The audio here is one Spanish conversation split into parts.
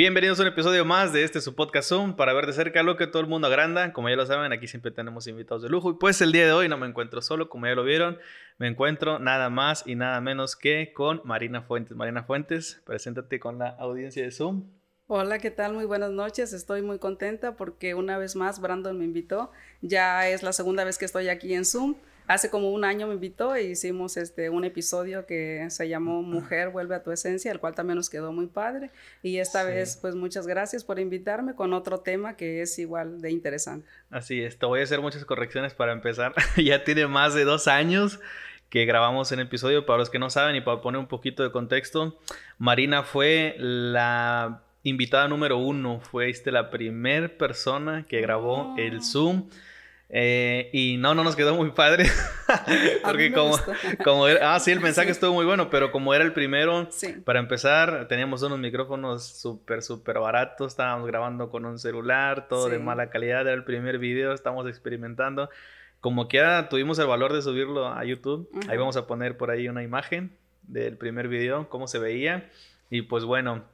Bienvenidos a un episodio más de este su podcast Zoom para ver de cerca lo que todo el mundo agranda. Como ya lo saben, aquí siempre tenemos invitados de lujo. Y pues el día de hoy no me encuentro solo, como ya lo vieron, me encuentro nada más y nada menos que con Marina Fuentes. Marina Fuentes, preséntate con la audiencia de Zoom. Hola, ¿qué tal? Muy buenas noches. Estoy muy contenta porque una vez más Brandon me invitó. Ya es la segunda vez que estoy aquí en Zoom hace como un año me invitó e hicimos este, un episodio que se llamó Mujer vuelve a tu esencia, el cual también nos quedó muy padre. Y esta vez, pues muchas gracias por invitarme con otro tema que es igual de interesante. Así es, te voy a hacer muchas correcciones para empezar. ya tiene más de dos años que grabamos en episodio. Para los que no saben y para poner un poquito de contexto, Marina fue la invitada número uno, fue la primera persona que grabó el oh. Zoom eh, y no, no nos quedó muy padre. Porque como, como era, ah, sí, el mensaje estuvo muy bueno, pero como era el primero, para empezar, teníamos unos micrófonos súper, súper baratos, estábamos grabando con un celular, todo de mala calidad, era el primer video, estamos experimentando. Como quiera, tuvimos el valor de subirlo a YouTube. Ahí vamos a poner por ahí una imagen del primer video, cómo se veía. Y pues bueno,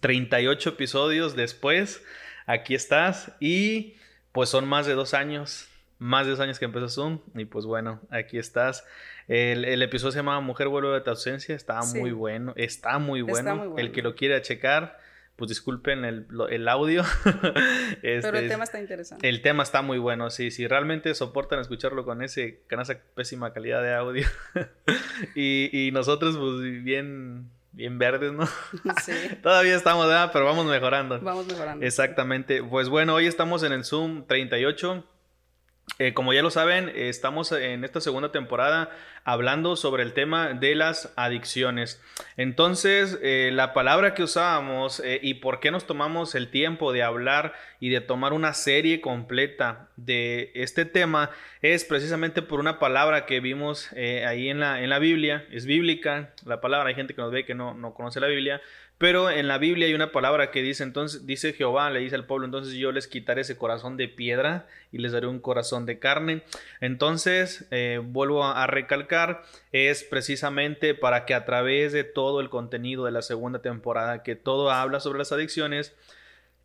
38 episodios después, aquí estás y pues son más de dos años, más de dos años que empezó Zoom y pues bueno, aquí estás. El, episodio se llama Mujer vuelve de tu ausencia, está muy bueno, está muy bueno. El que lo quiera checar, pues disculpen el, audio. Pero el este, tema está interesante. El tema está muy bueno, sí, si realmente soportan escucharlo con ese, con esa pésima calidad de audio. y, y nosotros pues bien bien verdes, ¿no? Sí. Todavía estamos, ¿verdad? Pero vamos mejorando. Vamos mejorando. Exactamente. Pues bueno, hoy estamos en el Zoom 38. Eh, como ya lo saben, estamos en esta segunda temporada hablando sobre el tema de las adicciones. Entonces, eh, la palabra que usábamos eh, y por qué nos tomamos el tiempo de hablar y de tomar una serie completa de este tema es precisamente por una palabra que vimos ahí en la, en la Biblia. Es bíblica la palabra, hay gente que nos ve que no, no conoce la Biblia, pero en la Biblia hay una palabra que dice, entonces, dice Jehová, le dice al pueblo, entonces yo les quitaré ese corazón de piedra y les daré un corazón de carne. Entonces, eh, vuelvo a, recalcar, es precisamente para que a través de todo el contenido de la segunda temporada, que todo habla sobre las adicciones,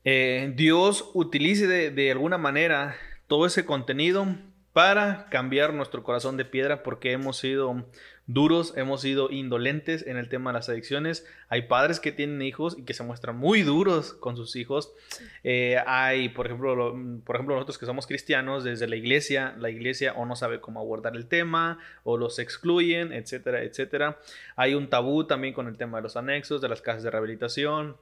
eh, Dios utilice de, de alguna manera todo ese contenido para cambiar nuestro corazón de piedra porque hemos sido duros, hemos sido indolentes en el tema de las adicciones. Hay padres que tienen hijos y que se muestran muy duros con sus hijos. Eh, hay, por ejemplo, por ejemplo, nosotros que somos cristianos, desde la iglesia, la iglesia o no sabe cómo abordar el tema, o los excluyen, etcétera, etcétera. Hay un tabú también con el tema de los anexos, de las casas de rehabilitación.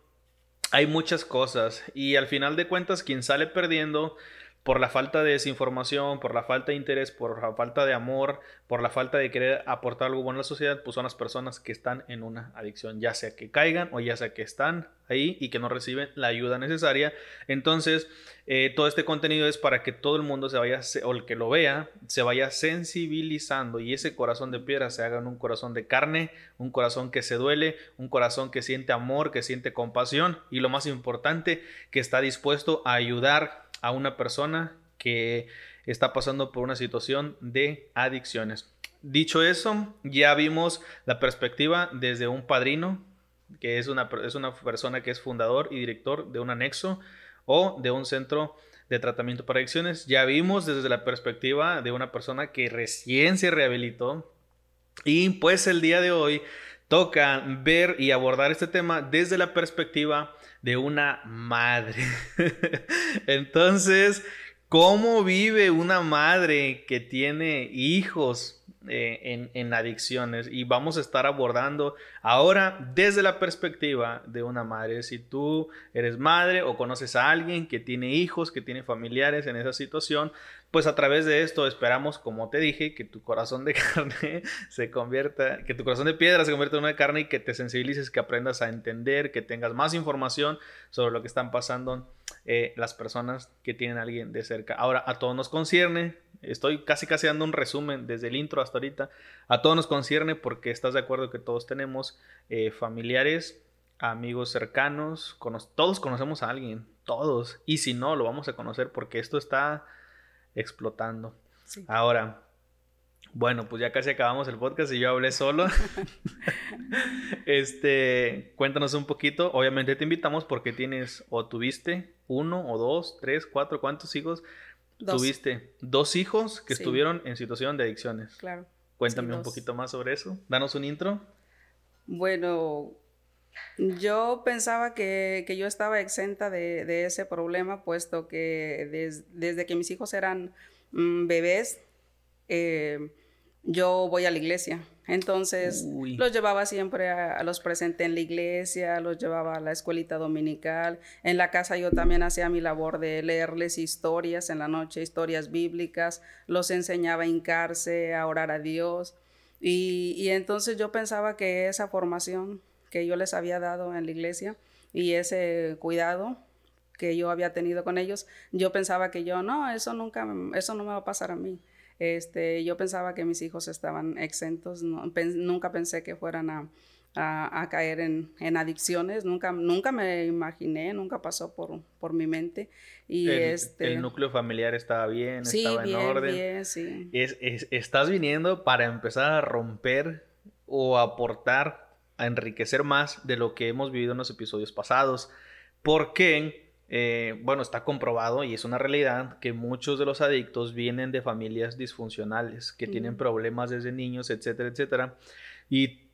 Hay muchas cosas y al final de cuentas quien sale perdiendo por la falta de desinformación, por la falta de interés, por la falta de amor, por la falta de querer aportar algo bueno a la sociedad, pues son las personas que están en una adicción, ya sea que caigan o ya sea que están ahí y que no reciben la ayuda necesaria. Entonces, eh, todo este contenido es para que todo el mundo se vaya, o el que lo vea, se vaya sensibilizando y ese corazón de piedra se haga en un corazón de carne, un corazón que se duele, un corazón que siente amor, que siente compasión y lo más importante, que está dispuesto a ayudar a una persona que está pasando por una situación de adicciones. Dicho eso, ya vimos la perspectiva desde un padrino, que es una, es una persona que es fundador y director de un anexo o de un centro de tratamiento para adicciones. Ya vimos desde la perspectiva de una persona que recién se rehabilitó. Y pues el día de hoy toca ver y abordar este tema desde la perspectiva de una madre. Entonces, ¿cómo vive una madre que tiene hijos eh, en, adicciones? Y vamos a estar abordando ahora desde la perspectiva de una madre. Si tú eres madre o conoces a alguien que tiene hijos, que tiene familiares en esa situación, pues a través de esto esperamos, como te dije, que tu corazón de carne se convierta, que tu corazón de piedra se convierta en una carne y que te sensibilices, que aprendas a entender, que tengas más información sobre lo que están pasando eh, las personas que tienen a alguien de cerca. Ahora, a todos nos concierne, estoy casi casi dando un resumen desde el intro hasta ahorita, a todos nos concierne porque estás de acuerdo que todos tenemos eh, familiares, amigos cercanos, todos conocemos a alguien, todos, y si no, lo vamos a conocer porque esto está explotando. Ahora, Bueno, pues ya casi acabamos el podcast y yo hablé solo. este, cuéntanos un poquito. Obviamente te invitamos porque tienes o tuviste uno o dos, tres, cuatro, ¿cuántos hijos? Tuviste dos hijos que estuvieron en situación de adicciones. Claro. Cuéntame un poquito más sobre eso. Danos un intro. Bueno, yo pensaba que, yo estaba exenta de, ese problema, puesto que desde que mis hijos eran mm, bebés, eh, yo voy a la iglesia. Entonces los llevaba siempre a, los presentes en la iglesia, los llevaba a la escuelita dominical. En la casa yo también hacía mi labor de leerles historias en la noche, historias bíblicas, los enseñaba a hincarse, a orar a Dios. Y, y entonces yo pensaba que esa formación que yo les había dado en la iglesia y ese cuidado que yo había tenido con ellos, yo pensaba que yo, no, eso nunca, eso no me va a pasar a mí. Este, yo pensaba que mis hijos estaban exentos, nunca pensé que fueran a, a, caer en, en, adicciones, nunca, nunca me imaginé, nunca pasó por, por mi mente. Y el, este, el núcleo familiar estaba bien, sí, estaba bien, en orden. Bien, sí. Es, estás viniendo para empezar a romper o aportar, a enriquecer más de lo que hemos vivido en los episodios pasados. Porque eh, bueno, está comprobado y es una realidad que muchos de los adictos vienen de familias disfuncionales, que tienen problemas desde niños, etcétera, etcétera. Y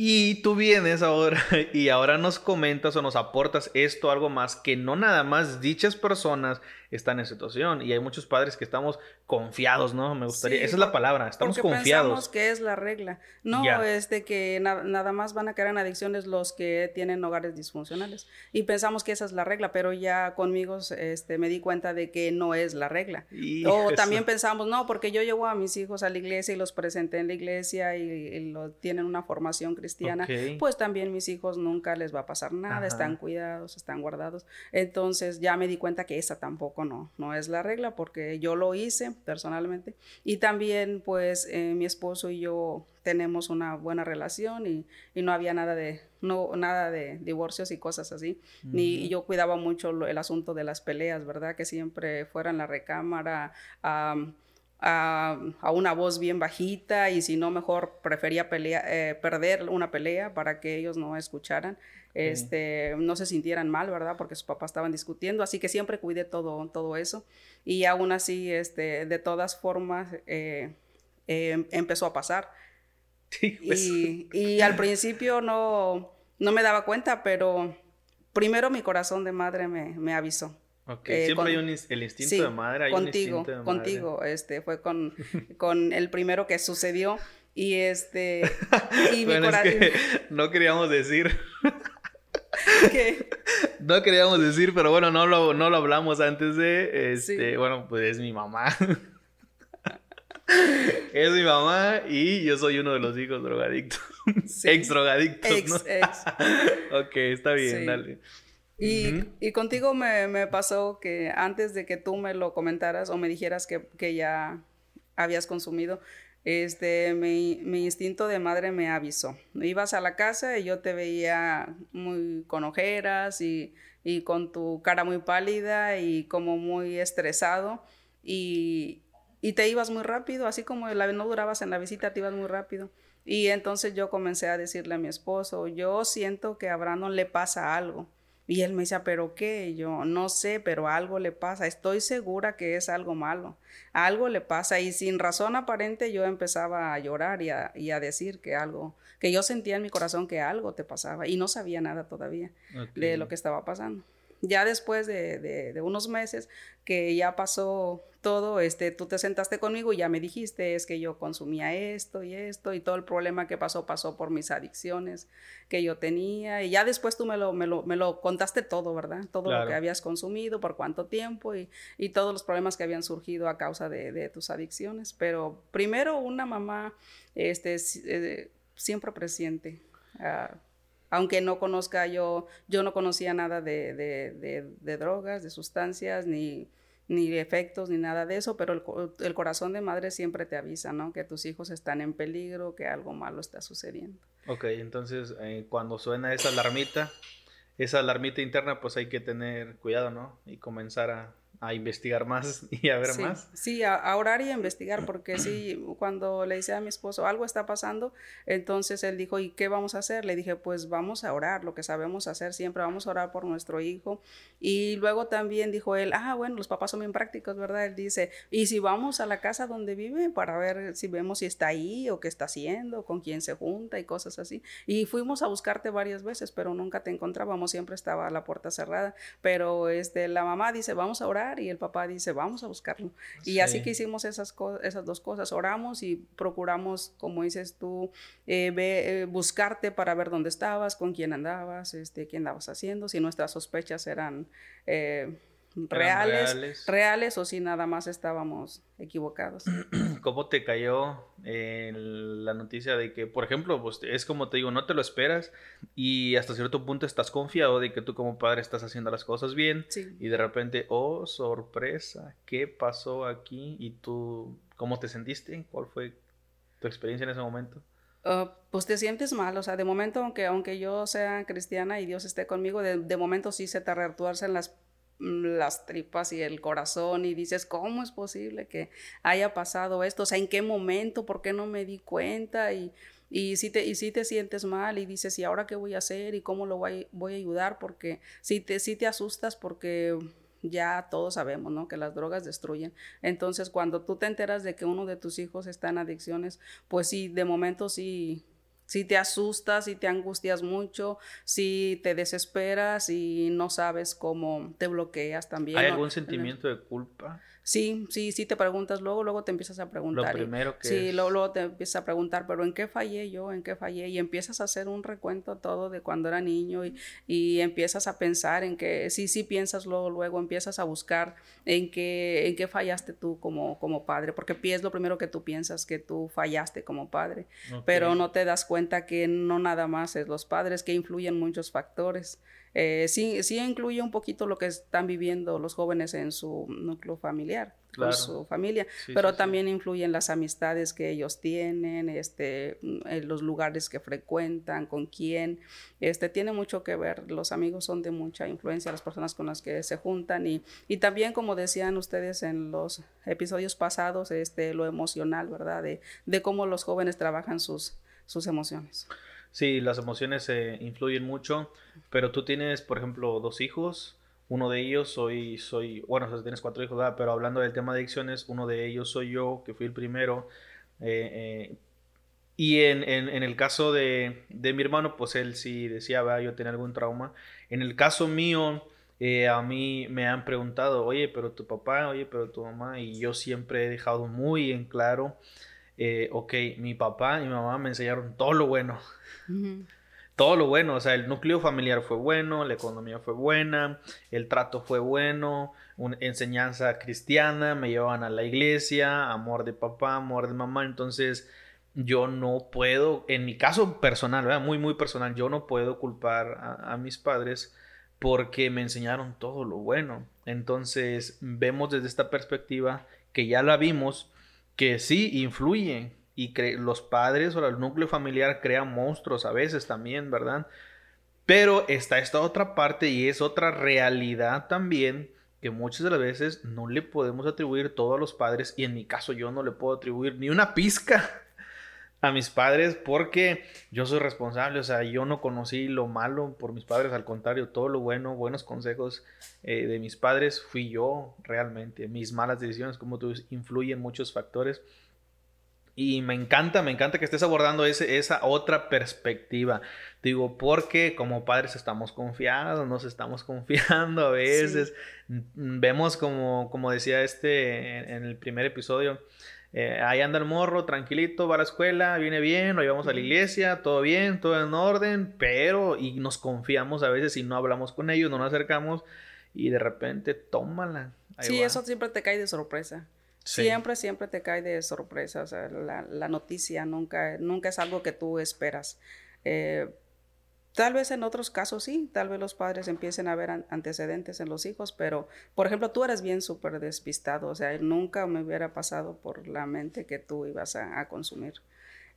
y tú vienes ahora y ahora nos comentas o nos aportas esto, algo más, que no nada más dichas personas están en situación. Y hay muchos padres que estamos confiados, ¿no? Me gustaría, esa es la palabra, estamos porque confiados. Pensamos que es la regla. No es de que nada más van a caer en adicciones los que tienen hogares disfuncionales. Y pensamos que esa es la regla, pero ya conmigo este, me di cuenta de que no es la regla. o también pensamos, no, porque yo llevo a mis hijos a la iglesia y los presenté en la iglesia y, lo, tienen una formación cristiana cristiana, pues también mis hijos nunca les va a pasar nada, están cuidados, están guardados. Entonces ya me di cuenta que esa tampoco no, no es la regla porque yo lo hice personalmente. Y también pues eh, mi esposo y yo tenemos una buena relación y, y, no había nada de no nada de divorcios y cosas así. Ni yo cuidaba mucho el asunto de las peleas verdad que siempre fuera en la recámara a, una voz bien bajita y si no mejor prefería eh, perder una pelea para que ellos no escucharan, este, no se sintieran mal, ¿verdad? Porque sus papás estaban discutiendo, así que siempre cuidé todo, todo eso y aún así, este, de todas formas, eh, em, empezó a pasar. Pues. y, y, al principio no, no me daba cuenta, pero primero mi corazón de madre me, me avisó. Ok, eh, siempre hay un, el instinto de madre. Hay contigo, un instinto de contigo, este, fue con, con el primero que sucedió y este, y bueno, es que no queríamos decir. ¿Qué? No queríamos decir, pero bueno, no lo, no lo hablamos antes de, este, bueno, pues es mi mamá. es mi mamá y yo soy uno de los hijos drogadictos. Ex drogadictos, ex, ¿no? Ex. ok, está bien, dale. Y, contigo me, pasó que antes de que tú me lo comentaras o me dijeras que, ya habías consumido, este, mi, instinto de madre me avisó. Ibas a la casa y yo te veía muy con ojeras y, con tu cara muy pálida y como muy estresado y, y te ibas muy rápido, así como la, no durabas en la visita, te ibas muy rápido. Y entonces yo comencé a decirle a mi esposo, yo siento que a Brandon le pasa algo. Y él me decía, ¿pero qué? yo, no sé, pero algo le pasa. Estoy segura que es algo malo. Algo le pasa. Y sin razón aparente yo empezaba a llorar y a, y a decir que algo, que yo sentía en mi corazón que algo te pasaba. Y no sabía nada todavía de lo que estaba pasando ya después de, unos meses que ya pasó todo, este, tú te sentaste conmigo y ya me dijiste, es que yo consumía esto y esto y todo el problema que pasó pasó por mis adicciones que yo tenía y ya después tú me lo, me lo, contaste todo, ¿verdad? Todo lo que habías consumido, por cuánto tiempo y, todos los problemas que habían surgido a causa de, tus adicciones. Pero primero una mamá este, eh, siempre presente. Ah, aunque no conozca yo, yo no conocía nada de, de, drogas, de sustancias, ni, ni efectos, ni nada de eso, pero el, corazón de madre siempre te avisa, ¿no? Que tus hijos están en peligro, que algo malo está sucediendo. Ok, entonces eh, cuando suena esa alarmita, esa alarmita interna, pues hay que tener cuidado, ¿no? Y comenzar a, a investigar más y a ver más. Sí, a, orar y a investigar, porque sí, cuando le hice a mi esposo, algo está pasando, entonces él dijo, ¿y qué vamos a hacer? Le dije, pues vamos a orar, lo que sabemos hacer siempre, vamos a orar por nuestro hijo. Y luego también dijo él, ah, bueno, los papás son bien prácticos, ¿verdad? Él dice, ¿y si vamos a la casa donde vive para ver si vemos si está ahí o qué está haciendo, con quién se junta y cosas así? Y fuimos a buscarte varias veces, pero nunca te encontrábamos, siempre estaba la puerta cerrada, pero este, la mamá dice, vamos a orar y el papá dice, vamos a buscarlo. Y así que hicimos esas, esas dos cosas, oramos y procuramos, como dices tú, eh, eh, buscarte para ver dónde estabas, con quién andabas, este, qué andabas haciendo, si nuestras sospechas eran... Eh, reales, reales, o si nada más estábamos equivocados. ¿Cómo te cayó la noticia de que, por ejemplo, pues es como te digo, no te lo esperas y hasta cierto punto estás confiado de que tú como padre estás haciendo las cosas bien y de repente, oh, sorpresa, ¿qué pasó aquí? ¿Y tú cómo te sentiste? ¿Cuál fue tu experiencia en ese momento? Uh, pues te sientes mal, o sea, de momento, aunque, aunque yo sea cristiana y Dios esté conmigo, de, de momento sí se te retuercen las las tripas y el corazón y dices, ¿cómo es posible que haya pasado esto? O sea, ¿en qué momento? ¿Por qué no me di cuenta? Y, y si te, y si te sientes mal y dices, ¿y ahora qué voy a hacer? ¿Y cómo lo voy, voy a ayudar? Porque si te, si te asustas porque ya todos sabemos, ¿no? Que las drogas destruyen. Entonces, cuando tú te enteras de que uno de tus hijos está en adicciones, pues sí, de momento sí si te asustas, si te angustias mucho, si te desesperas y no sabes cómo te bloqueas también. ¿Hay algún sentimiento de culpa? Sí, sí, sí te preguntas, luego, luego te empiezas a preguntar. Lo primero que Sí, luego, te empiezas a preguntar, pero ¿en qué fallé yo? ¿En qué fallé? Y empiezas a hacer un recuento todo de cuando era niño y, y empiezas a pensar en que, sí, sí piensas luego, luego empiezas a buscar en qué, en qué fallaste tú como, como padre, porque es lo primero que tú piensas, que tú fallaste como padre, pero no te das cuenta que no nada más es los padres, que influyen muchos factores. Eh, sí, sí incluye un poquito lo que están viviendo los jóvenes en su núcleo familiar, con su familia, pero también influyen las amistades que ellos tienen, este, mm, los lugares que frecuentan, con quién, este, tiene mucho que ver, los amigos son de mucha influencia, las personas con las que se juntan y, y también como decían ustedes en los episodios pasados, este, lo emocional, ¿verdad? De, de cómo los jóvenes trabajan sus, sus emociones. Sí, las emociones eh, influyen mucho, pero tú tienes, por ejemplo, dos hijos. Uno de ellos soy, soy, bueno, o tienes cuatro hijos, pero hablando del tema de adicciones, uno de ellos soy yo, que fui el primero. Eh, eh, y en, el caso de, mi hermano, pues él sí decía, yo tenía algún trauma. En el caso mío, a mí me han preguntado, oye, pero tu papá, oye, pero tu mamá, y yo siempre he dejado muy en claro eh, ok, mi papá y mi mamá me enseñaron todo lo bueno. Todo lo bueno, o sea, el núcleo familiar fue bueno, la economía fue buena, el trato fue bueno, una enseñanza cristiana, me llevaban a la iglesia, amor de papá, amor de mamá, entonces yo no puedo, en mi caso personal, ¿verdad? muy, muy personal, yo no puedo culpar a, a mis padres porque me enseñaron todo lo bueno. Entonces vemos desde esta perspectiva que ya la vimos, que sí influyen y los padres o el núcleo familiar crean monstruos a veces también, ¿verdad? Pero está esta otra parte y es otra realidad también que muchas de las veces no le podemos atribuir todo a los padres y en mi caso yo no le puedo atribuir ni una pizca a mis padres porque yo soy responsable, o sea, yo no conocí lo malo por mis padres, al contrario, todo lo bueno, buenos consejos eh, de mis padres fui yo realmente. Mis malas decisiones, como tú influyen muchos factores. Y me encanta, me encanta que estés abordando ese, esa otra perspectiva. Digo, porque como padres estamos confiados, nos estamos confiando a veces. Vemos como, como decía este en el primer episodio, eh, ahí anda el morro, tranquilito, va a la escuela, viene bien, lo llevamos a la iglesia, todo bien, todo en orden, pero y nos confiamos a veces y no hablamos con ellos, no nos acercamos y de repente tómala. sí, eso siempre te cae de sorpresa. Siempre, siempre te cae de sorpresa. O sea, la, la, noticia nunca, nunca es algo que tú esperas. Eh, Tal vez en otros casos sí, tal vez los padres empiecen a ver antecedentes en los hijos, pero por ejemplo tú eres bien súper despistado, o sea, nunca me hubiera pasado por la mente que tú ibas a, consumir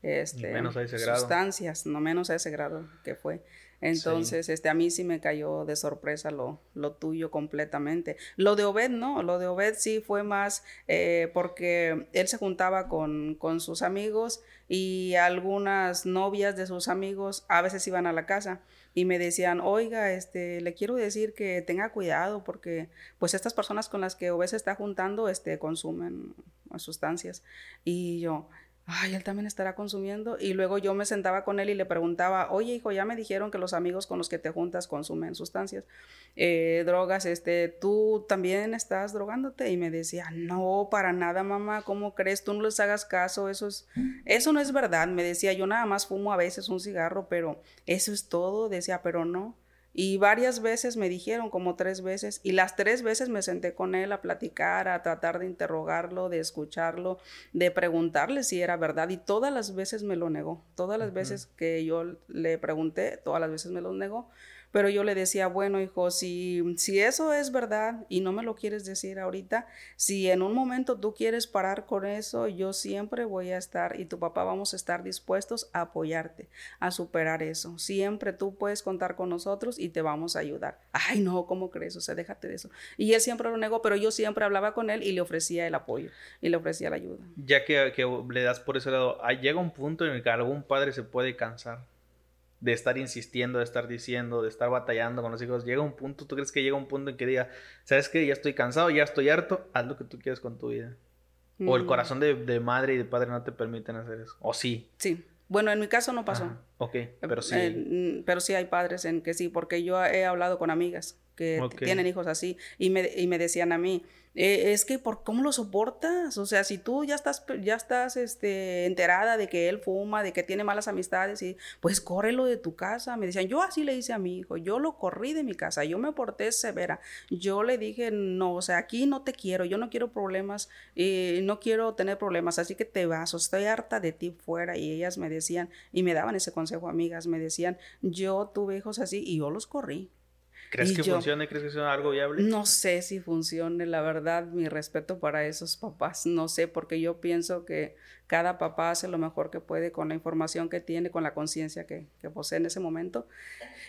este, sustancias, no menos a ese grado que fue. Entonces, este, a mí sí me cayó de sorpresa lo, lo tuyo completamente. Lo de Obed, no, lo de Obed sí fue más eh, porque él se juntaba con, con sus amigos y algunas novias de sus amigos a veces iban a la casa y me decían, oiga, este, le quiero decir que tenga cuidado porque pues estas personas con las que Obed se está juntando, este, consumen sustancias. Y yo, ay, él también estará consumiendo. Y luego yo me sentaba con él y le preguntaba, oye, hijo, ya me dijeron que los amigos con los que te juntas consumen sustancias, eh, drogas, este, ¿tú también estás drogándote? Y me decía, no, para nada, mamá, ¿cómo crees? Tú no les hagas caso, eso es, eso no es verdad. Me decía, yo nada más fumo a veces un cigarro, pero eso es todo. Decía, pero no. Y varias veces me dijeron, como tres veces, y las tres veces me senté con él a platicar, a tratar de interrogarlo, de escucharlo, de preguntarle si era verdad, y todas las veces me lo negó. Todas las veces que yo le pregunté, todas las veces me lo negó. Pero yo le decía, bueno, hijo, si, si eso es verdad y no me lo quieres decir ahorita, si en un momento tú quieres parar con eso, yo siempre voy a estar y tu papá vamos a estar dispuestos a apoyarte, a superar eso. Siempre tú puedes contar con nosotros y te vamos a ayudar. Ay, no, ¿cómo crees? O sea, déjate de eso. Y él siempre lo negó, pero yo siempre hablaba con él y le ofrecía el apoyo y le ofrecía la ayuda. Ya que, le das por ese lado, llega un punto en el que algún padre se puede cansar de estar insistiendo, de estar diciendo, de estar batallando con los hijos, llega un punto, ¿tú crees que llega un punto en que diga, sabes que ya estoy cansado, ya estoy harto, haz lo que tú quieras con tu vida? O el mm. corazón de, madre y de padre no te permiten hacer eso. O sí. Sí. Bueno, en mi caso no pasó. Ok, pero sí. Mm, pero sí hay padres en que sí, porque yo he hablado con amigas que tienen hijos así y me, y me decían a mí, eh, es que por cómo lo soportas, o sea, si tú ya estás, ya estás este, enterada de que él fuma, de que tiene malas amistades, y pues córrelo de tu casa. Me decían, yo así le hice a mi hijo, yo lo corrí de mi casa, yo me porté severa, yo le dije, no, o sea, aquí no te quiero, yo no quiero problemas, y no quiero tener problemas, así que te vas, o estoy harta de ti fuera. Y ellas me decían, y me daban ese consejo, amigas, me decían, yo tuve hijos así y yo los corrí. ¿Crees que funcione? ¿Crees que sea algo viable? No sé si funcione, la verdad, mi respeto para esos papás, no sé, porque yo pienso que cada papá hace lo mejor que puede con la información que tiene, con la conciencia que, que, posee en ese momento.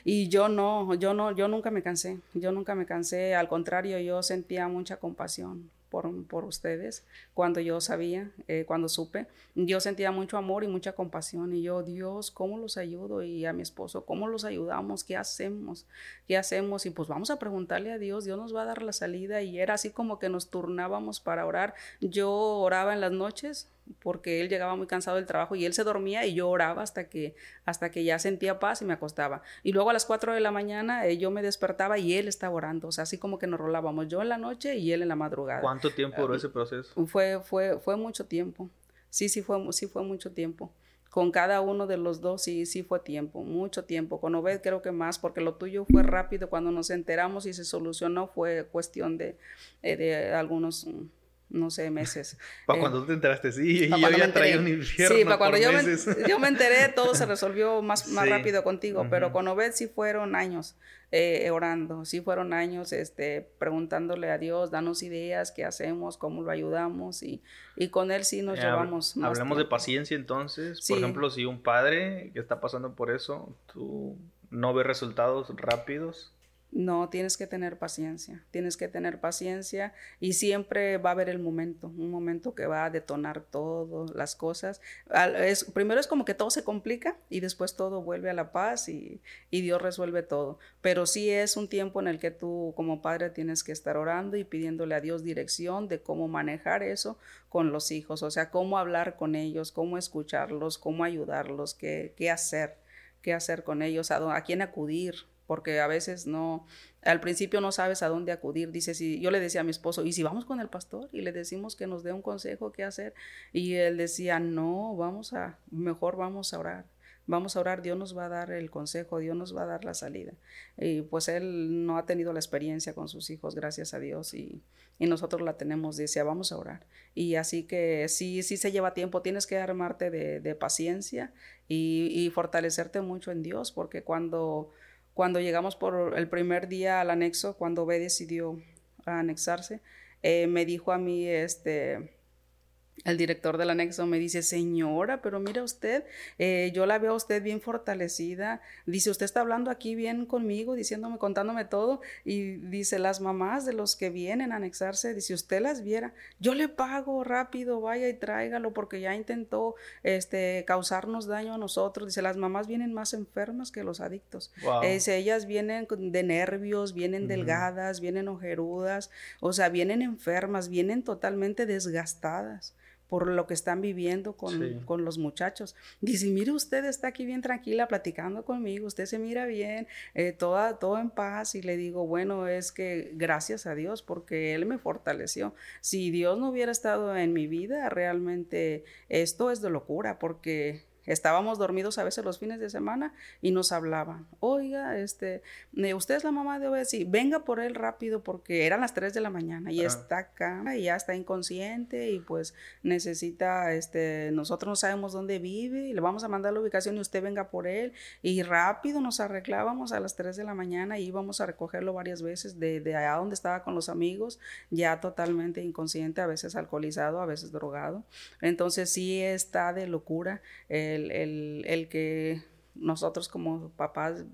Y yo no, yo no, yo nunca me cansé, yo nunca me cansé, al contrario, yo sentía mucha compasión por, ustedes cuando yo sabía, eh, cuando supe. Yo sentía mucho amor y mucha compasión y yo, Dios, ¿cómo los ayudo? Y a mi esposo, ¿cómo los ayudamos? ¿Qué hacemos? ¿Qué hacemos? Y pues vamos a preguntarle a Dios, Dios nos va a dar la salida y era así como que nos turnábamos para orar. Yo oraba en las noches, porque él llegaba muy cansado del trabajo y él se dormía y yo oraba hasta que, hasta que ya sentía paz y me acostaba. Y luego a las 4 de la mañana eh, yo me despertaba y él estaba orando, o sea, así como que nos rolábamos, yo en la noche y él en la madrugada. ¿Cuánto tiempo duró ese proceso? Fue, fue, fue mucho tiempo, sí, sí fue, sí fue mucho tiempo. Con cada uno de los dos sí, sí fue tiempo, mucho tiempo. Con Obed creo que más, porque lo tuyo fue rápido. Cuando nos enteramos y se solucionó fue cuestión de, eh, de algunos no sé, meses. para cuando tú te enteraste, sí, y yo ya traía un infierno. Sí, para cuando yo me, yo me, enteré, todo se resolvió más, más rápido contigo, pero con Obed sí fueron años eh, orando, sí fueron años este, preguntándole a Dios, danos ideas, qué hacemos, cómo lo ayudamos, y, y con él sí nos eh, llevamos más. Hablemos de paciencia entonces. Por ejemplo, si un padre que está pasando por eso, tú no ves resultados rápidos, no, tienes que tener paciencia, tienes que tener paciencia y siempre va a haber el momento, un momento que va a detonar todas las cosas. Primero es como que todo se complica y después todo vuelve a la paz y, Dios resuelve todo. Pero sí es un tiempo en el que tú como padre tienes que estar orando y pidiéndole a Dios dirección de cómo manejar eso con los hijos, o sea, cómo hablar con ellos, cómo escucharlos, cómo ayudarlos, qué, qué hacer, qué hacer con ellos, a, a quién acudir porque a veces no, al principio no sabes a dónde acudir. Dice, si yo le decía a mi esposo, ¿y si vamos con el pastor y le decimos que nos dé un consejo qué hacer? Y él decía, no, vamos a, mejor vamos a orar. Vamos a orar, Dios nos va a dar el consejo, Dios nos va a dar la salida. Y pues él no ha tenido la experiencia con sus hijos, gracias a Dios, y, y nosotros la tenemos, decía, vamos a orar. Y así que sí, sí se lleva tiempo, tienes que armarte de, de paciencia y, y fortalecerte mucho en Dios, porque cuando cuando llegamos por el primer día al anexo, cuando B decidió anexarse, eh, me dijo a mí, este, el director del anexo me dice, señora, pero mira usted, eh, yo la veo a usted bien fortalecida. Dice, usted está hablando aquí bien conmigo, diciéndome, contándome todo. Y dice, las mamás de los que vienen a anexarse, dice, usted las viera, yo le pago rápido, vaya y tráigalo, porque ya intentó este, causarnos daño a nosotros. Dice, las mamás vienen más enfermas que los adictos. Dice, ellas vienen de nervios, vienen delgadas, vienen ojerudas, o sea, vienen enfermas, vienen totalmente desgastadas por lo que están viviendo con, los muchachos. Dice, mire, usted está aquí bien tranquila platicando conmigo, usted se mira bien, eh, toda, todo en paz. Y le digo, bueno, es que gracias a Dios, porque Él me fortaleció. Si Dios no hubiera estado en mi vida, realmente esto es de locura, porque Estábamos dormidos a veces los fines de semana y nos hablaban. Oiga, este, eh, usted es la mamá de Obed, sí, venga por él rápido porque eran las 3 de la mañana y está acá y ya está inconsciente y pues necesita, este, nosotros no sabemos dónde vive y le vamos a mandar la ubicación y usted venga por él y rápido nos arreglábamos a las 3 de la mañana y íbamos a recogerlo varias veces de, de allá donde estaba con los amigos, ya totalmente inconsciente, a veces alcoholizado, a veces drogado. Entonces sí está de locura el, que nosotros como papás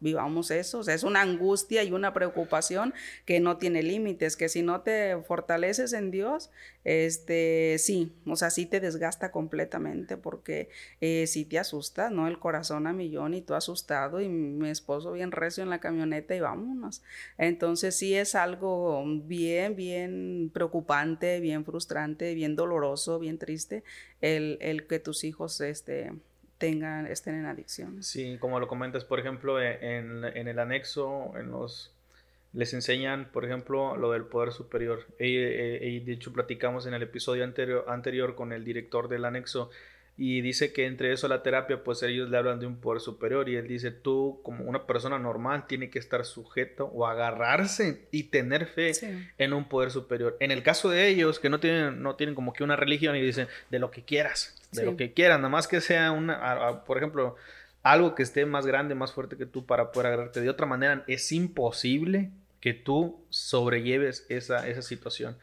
vivamos eso. O sea, es una angustia y una preocupación que no tiene límites, que si no te fortaleces en Dios, este, sí, o sea, sí te desgasta completamente porque eh, sí te asusta, ¿no? El corazón a millón y tú asustado y mi esposo bien recio en la camioneta y vámonos. Entonces sí es algo bien, bien preocupante, bien frustrante, bien doloroso, bien triste el, el que tus hijos, este, tengan, estén en adicción. Sí, como lo comentas, por ejemplo, e, en, en, el anexo, en los les enseñan, por ejemplo, lo del poder superior. Y, y, de hecho platicamos en el episodio anterior, anterior con el director del anexo y dice que entre eso la terapia, pues ellos le hablan de un poder superior y él dice, tú como una persona normal tiene que estar sujeto o agarrarse y tener fe en un poder superior. En el caso de ellos, que no tienen, no tienen como que una religión y dicen, de lo que quieras, de lo que quieras, nada más que sea una, por ejemplo, algo que esté más grande, más fuerte que tú para poder agarrarte. De otra manera, es imposible que tú sobrelleves esa, esa situación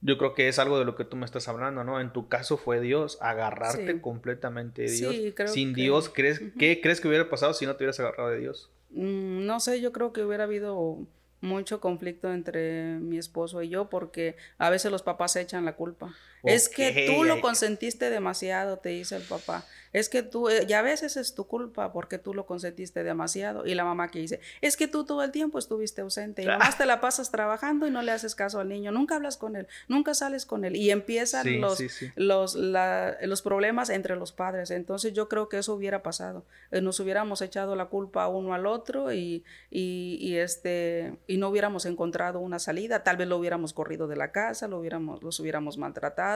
yo creo que es algo de lo que tú me estás hablando, ¿no? En tu caso fue Dios, agarrarte completamente de Dios. Sí, creo Sin Dios, ¿crees, ¿qué crees que hubiera pasado si no te hubieras agarrado de Dios? Mm, no sé, yo creo que hubiera habido mucho conflicto entre mi esposo y yo porque a veces los papás se echan la culpa. Es que tú lo consentiste demasiado, te dice el papá. Es que tú, eh, ya a veces es tu culpa porque tú lo consentiste demasiado. Y la mamá que dice, es que tú todo el tiempo estuviste ausente y te la pasas trabajando y no le haces caso al niño, nunca hablas con él, nunca sales con él. Y empiezan los, Los, los problemas entre los padres. Entonces yo creo que eso hubiera pasado. Eh, nos hubiéramos echado la culpa uno al otro y, y, este, y no hubiéramos encontrado una salida. Tal vez lo hubiéramos corrido de la casa, lo hubiéramos, los hubiéramos maltratado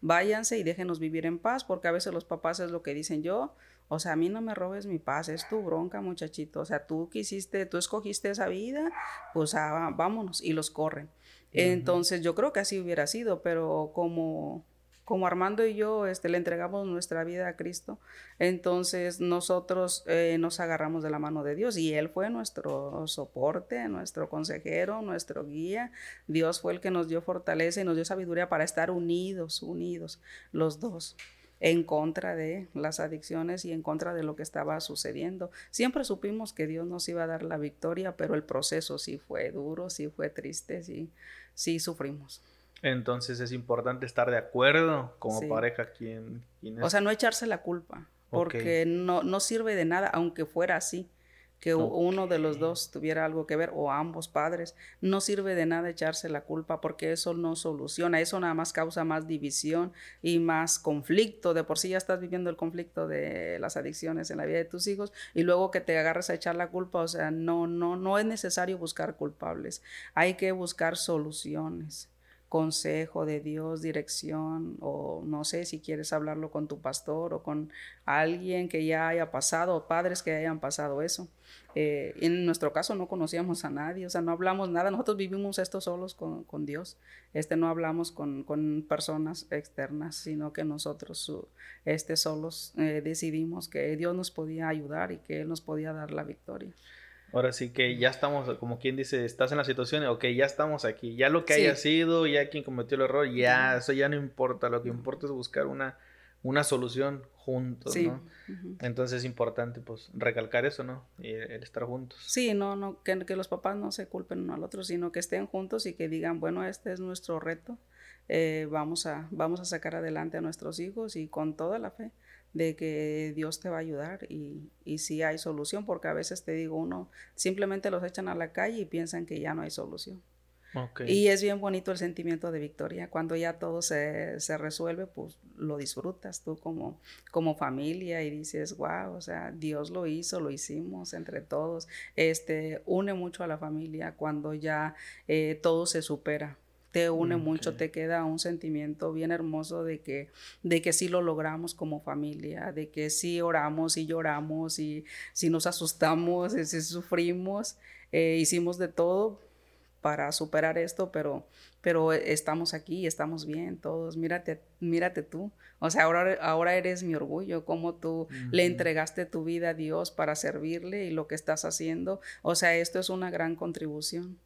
váyanse y déjenos vivir en paz, porque a veces los papás es lo que dicen yo, o sea, a mí no me robes mi paz, es tu bronca, muchachito, o sea, tú quisiste, tú escogiste esa vida, pues ah, vámonos, y los corren. Entonces yo creo que así hubiera sido, pero como como Armando y yo este, le entregamos nuestra vida a Cristo, entonces nosotros eh, nos agarramos de la mano de Dios y Él fue nuestro soporte, nuestro consejero, nuestro guía. Dios fue el que nos dio fortaleza y nos dio sabiduría para estar unidos, unidos, los dos en contra de las adicciones y en contra de lo que estaba sucediendo. Siempre supimos que Dios nos iba a dar la victoria, pero el proceso sí fue duro, sí fue triste, sí, sí sufrimos. Entonces es importante estar de acuerdo como pareja quien, O sea, no echarse la culpa, porque no, no sirve de nada, aunque fuera así, que uno de los dos tuviera algo que ver, o ambos padres, no sirve de nada echarse la culpa, porque eso no soluciona, eso nada más causa más división y más conflicto. De por sí ya estás viviendo el conflicto de las adicciones en la vida de tus hijos, y luego que te agarres a echar la culpa, o sea, no, no, no es necesario buscar culpables, hay que buscar soluciones consejo de Dios, dirección, o no sé si quieres hablarlo con tu pastor o con alguien que ya haya pasado, padres que hayan pasado eso. Eh, en nuestro caso no conocíamos a nadie, o sea, no hablamos nada, nosotros vivimos esto solos con, con Dios, este, no hablamos con, con, personas externas, sino que nosotros este, solos eh, decidimos que Dios nos podía ayudar y que Él nos podía dar la victoria. Ahora sí que ya estamos, como quien dice, estás en la situación, ok, ya estamos aquí, ya lo que haya sido, ya quien cometió el error, ya, eso ya no importa, lo que importa es buscar una, una solución juntos, ¿no? Entonces es importante, pues, recalcar eso, ¿no? Y el estar juntos. Sí, no, no, que, que, los papás no se culpen uno al otro, sino que estén juntos y que digan, bueno, este es nuestro reto, eh, vamos, a, vamos a sacar adelante a nuestros hijos y con toda la fe de que Dios te va a ayudar y, y sí hay solución, porque a veces te digo, uno simplemente los echan a la calle y piensan que ya no hay solución. Y es bien bonito el sentimiento de victoria. Cuando ya todo se, se, resuelve, pues lo disfrutas tú como, como familia y dices, wow, o sea, Dios lo hizo, lo hicimos entre todos. Este, une mucho a la familia cuando ya eh, todo se supera te une mucho, te queda un sentimiento bien hermoso de que, de que sí lo logramos como familia, de que sí oramos y lloramos y si nos asustamos y si sufrimos, eh, hicimos de todo para superar esto, pero, pero estamos aquí, estamos bien todos, mírate, mírate tú, o sea, ahora, ahora eres mi orgullo, como tú le entregaste tu vida a Dios para servirle y lo que estás haciendo, o sea, esto es una gran contribución.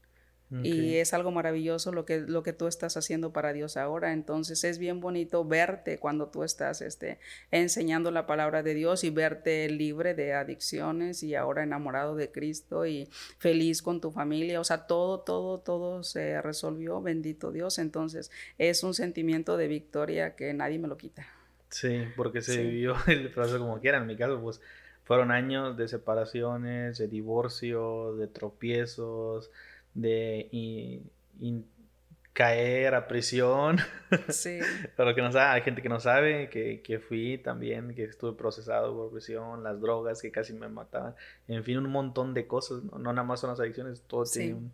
Y es algo maravilloso lo que, lo que tú estás haciendo para Dios ahora. Entonces es bien bonito verte cuando tú estás este, enseñando la palabra de Dios y verte libre de adicciones y ahora enamorado de Cristo y feliz con tu familia. O sea, todo, todo, todo se resolvió, bendito Dios. Entonces es un sentimiento de victoria que nadie me lo quita. Sí, porque se vivió el proceso como quiera. En mi caso, pues fueron años de separaciones, de divorcio, de tropiezos de caer a prisión. Sí. Pero que no sabe, hay gente que no sabe que, que, fui también, que estuve procesado por prisión, las drogas que casi me mataban, en fin, un montón de cosas, no, nada más son las adicciones, todo tiene un...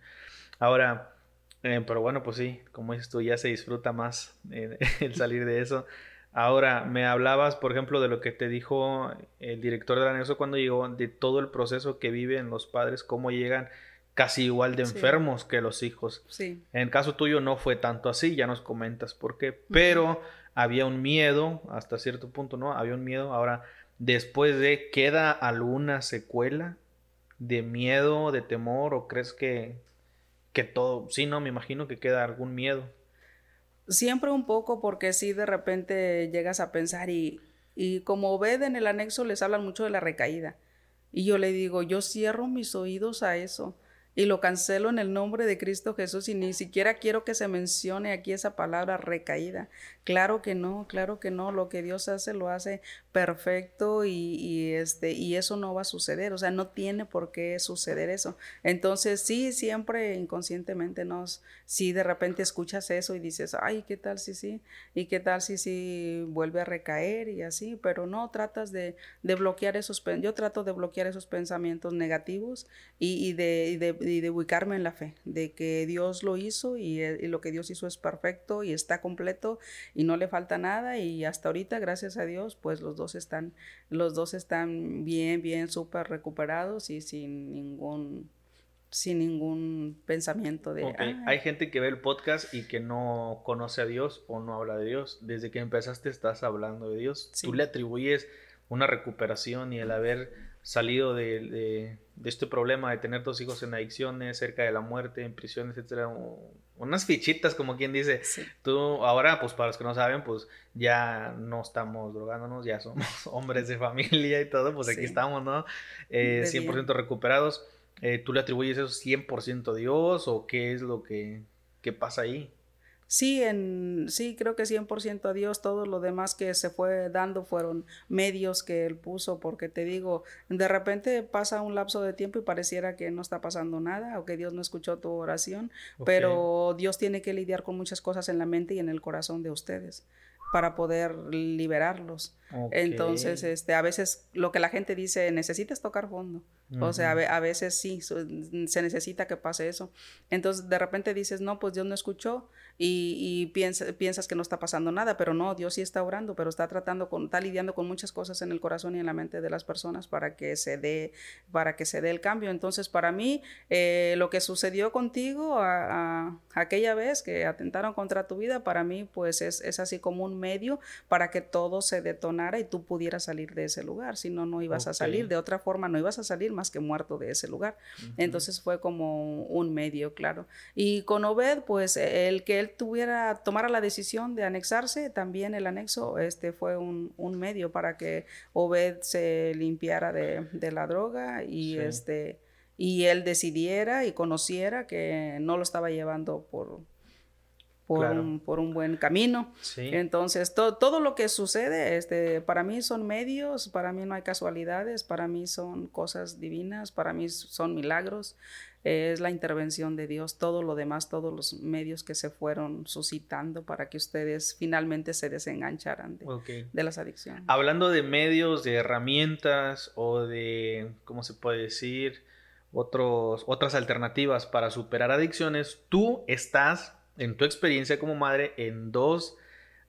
Ahora, eh, pero bueno, pues sí, como dices tú, ya se disfruta más eh, el salir de eso. Ahora, me hablabas, por ejemplo, de lo que te dijo el director de la NESO cuando llegó, de todo el proceso que viven los padres, cómo llegan casi igual de enfermos que los hijos. Sí. En el caso tuyo no fue tanto así, ya nos comentas por qué, pero había un miedo, hasta cierto punto, ¿no? Había un miedo. Ahora, después de, ¿queda alguna secuela de miedo, de temor, o crees que, que todo, sí, no, me imagino que queda algún miedo? Siempre un poco, porque si de repente llegas a pensar y, y como ven en el anexo les hablan mucho de la recaída. Y yo le digo, yo cierro mis oídos a eso y lo cancelo en el nombre de Cristo Jesús y ni siquiera quiero que se mencione aquí esa palabra recaída. Claro que no, claro que no, lo que Dios hace lo hace perfecto y, este, y eso no va a suceder, o sea, no tiene por qué suceder eso. Entonces sí, siempre inconscientemente nos, si de repente escuchas eso y dices, ay, ¿qué tal si sí? ¿Y qué tal si sí vuelve a recaer y así? Pero no, tratas de, de bloquear esos, yo trato de bloquear esos pensamientos negativos y, de, de y de ubicarme en la fe, de que Dios lo hizo eh, y, lo que Dios hizo es perfecto y está completo y no le falta nada y hasta ahorita, gracias a Dios, pues los dos están, los dos están bien, bien, súper recuperados y sin ningún sin ningún pensamiento de... Hay gente que ve el podcast y que no conoce a Dios o no habla de Dios. Desde que empezaste estás hablando de Dios. Tú le atribuyes una recuperación y el haber salido de, este problema de tener dos hijos en adicciones, cerca de la muerte, en prisiones, etcétera, unas fichitas como quien dice. Tú ahora, pues para los que no saben, pues ya no estamos drogándonos, ya somos hombres de familia y todo, pues aquí estamos, ¿no? Eh, 100% recuperados. Eh, ¿Tú le atribuyes eso 100% a Dios o qué es lo que, que pasa ahí? Sí, en, sí, creo que 100% a Dios, todo lo demás que se fue dando fueron medios que Él puso, porque te digo, de repente pasa un lapso de tiempo y pareciera que no está pasando nada o que Dios no escuchó tu oración, pero Dios tiene que lidiar con muchas cosas en la mente y en el corazón de ustedes para poder liberarlos. Entonces, este, a veces lo que la gente dice, necesitas tocar fondo. O sea, a, veces sí, se necesita que pase eso. Entonces, de repente dices, no, pues Dios no escuchó y, piensas que no está pasando nada, pero no, Dios sí está orando, pero está tratando con, está lidiando con muchas cosas en el corazón y en la mente de las personas para que se dé, para que se dé el cambio. Entonces, para mí, eh, lo que sucedió contigo a, aquella vez que atentaron contra tu vida, para mí, pues es, es así como un medio para que todo se detonara y tú pudieras salir de ese lugar. Si no, no ibas a salir. De otra forma, no ibas a salir más que muerto de ese lugar. Entonces fue como un medio, claro. Y con Obed, pues el que él tuviera, tomara la decisión de anexarse, también el anexo este, fue un, medio para que Obed se limpiara de, la droga y este y él decidiera y conociera que no lo estaba llevando por, por, un, por un, buen camino. Entonces, todo lo que sucede, este, para mí son medios, para mí no hay casualidades, para mí son cosas divinas, para mí son milagros, es la intervención de Dios, todo lo demás, todos los medios que se fueron suscitando para que ustedes finalmente se desengancharan de, de las adicciones. Hablando de medios, de herramientas o de, ¿cómo se puede decir? Otros, otras alternativas para superar adicciones, tú estás en tu experiencia como madre en dos,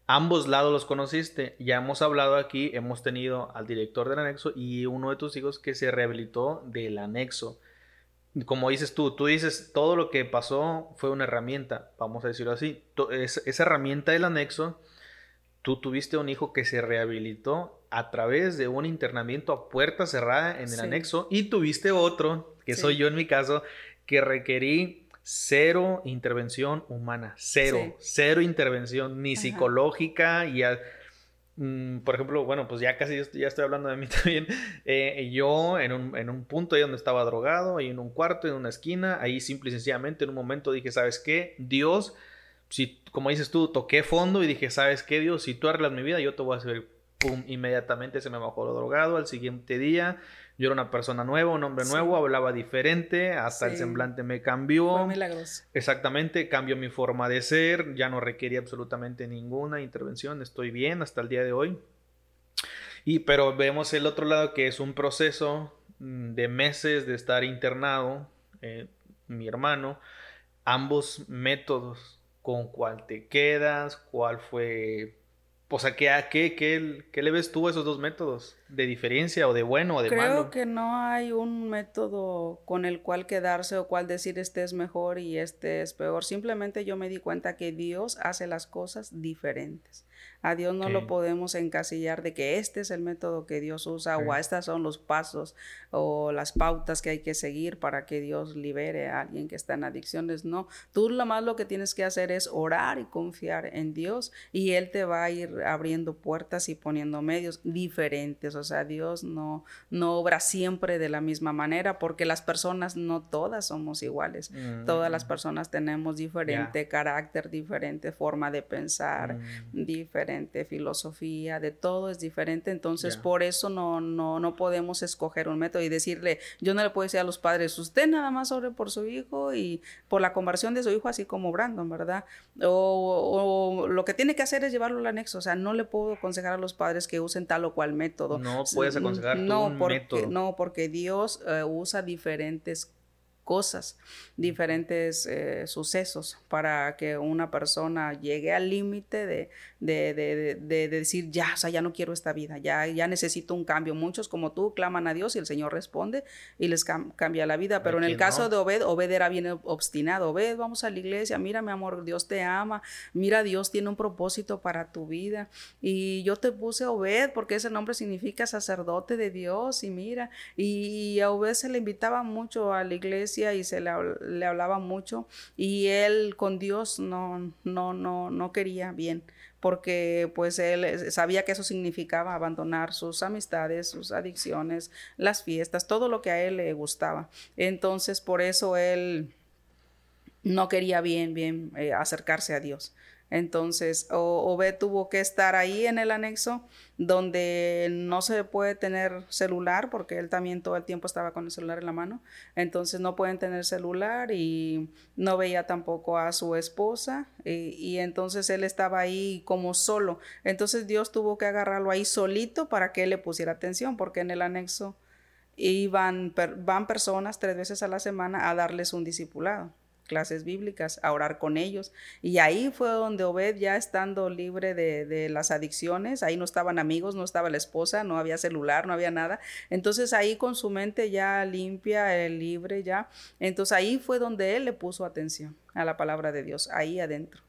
ambos lados los conociste. Ya hemos hablado aquí, hemos tenido al director del anexo y uno de tus hijos que se rehabilitó del anexo. Como dices tú, tú dices todo lo que pasó fue una herramienta, vamos a decirlo así. Esa herramienta del anexo, tú tuviste un hijo que se rehabilitó a través de un internamiento a puerta cerrada en el anexo y tuviste otro, que soy yo en mi caso, que requerí cero intervención humana, cero, cero intervención, ni psicológica, y mm, por ejemplo, bueno, pues ya casi ya estoy hablando de mí también, eh, yo en un, en un, punto ahí donde estaba drogado, ahí en un cuarto, en una esquina, ahí simple y sencillamente en un momento dije, ¿sabes qué? Dios, si, como dices tú, toqué fondo y dije, ¿sabes qué, Dios? Si tú arreglas mi vida, yo te voy a hacer, pum, inmediatamente se me bajó lo drogado, al siguiente día yo era una persona nueva, un hombre nuevo, hablaba diferente, hasta el semblante me cambió. Fue milagroso. Exactamente, cambió mi forma de ser, ya no requería absolutamente ninguna intervención, estoy bien hasta el día de hoy. Y pero vemos el otro lado que es un proceso mm, de meses de estar internado, eh, mi hermano, ambos métodos, con cuál te quedas, cuál fue o sea, ¿qué, qué, qué, qué le ves tú a esos dos métodos? ¿De diferencia o de bueno o de malo? Creo que no hay un método con el cual quedarse o cual decir este es mejor y este es peor. Simplemente yo me di cuenta que Dios hace las cosas diferentes. A Dios no lo podemos encasillar de que este es el método que Dios usa o estos son los pasos o las pautas que hay que seguir para que Dios libere a alguien que está en adicciones. No, tú lo más lo que tienes que hacer es orar y confiar en Dios y Él te va a ir abriendo puertas y poniendo medios diferentes. O sea, Dios no, no obra siempre de la misma manera porque las personas no todas somos iguales. Todas las mm. personas tenemos diferente carácter, diferente forma de pensar, mm. diferente filosofía, de todo es diferente. Entonces, por eso no, no, no podemos escoger un método y decirle, yo no le puedo decir a los padres, usted nada más sobre por su hijo y por la conversión de su hijo, así como Brandon, ¿verdad? O, o lo que tiene que hacer es llevarlo al anexo. O sea, no le puedo aconsejar a los padres que usen tal o cual método. No puedes aconsejar no, un porque, método. No, porque Dios eh, usa diferentes cosas, diferentes eh, sucesos para que una persona llegue al límite de, de, decir, ya, o sea, ya no quiero esta vida, ya, ya necesito un cambio. Muchos como tú claman a Dios y el Señor responde y les cambia la vida. Pero en el caso de Obed, Obed era bien obstinado. Obed, vamos a la iglesia, mira mi amor, Dios te ama, mira, Dios tiene un propósito para tu vida. Y yo te puse Obed porque ese nombre significa sacerdote de Dios y mira, y a Obed se le invitaba mucho a la iglesia y se le, le, hablaba mucho y él con Dios no, no, no, no quería bien porque pues él sabía que eso significaba abandonar sus amistades, sus adicciones, las fiestas, todo lo que a él le gustaba. Entonces por eso él no quería bien, bien eh, acercarse a Dios. Entonces, Obed tuvo que estar ahí en el anexo donde no se puede tener celular porque él también todo el tiempo estaba con el celular en la mano. Entonces no pueden tener celular y no veía tampoco a su esposa y, entonces él estaba ahí como solo. Entonces Dios tuvo que agarrarlo ahí solito para que él le pusiera atención porque en el anexo iban van personas tres veces a la semana a darles un discipulado clases bíblicas, a orar con ellos. Y ahí fue donde Obed, ya estando libre de, las adicciones, ahí no estaban amigos, no estaba la esposa, no había celular, no había nada. Entonces ahí con su mente ya limpia, eh, libre ya. Entonces ahí fue donde él le puso atención a la palabra de Dios, ahí adentro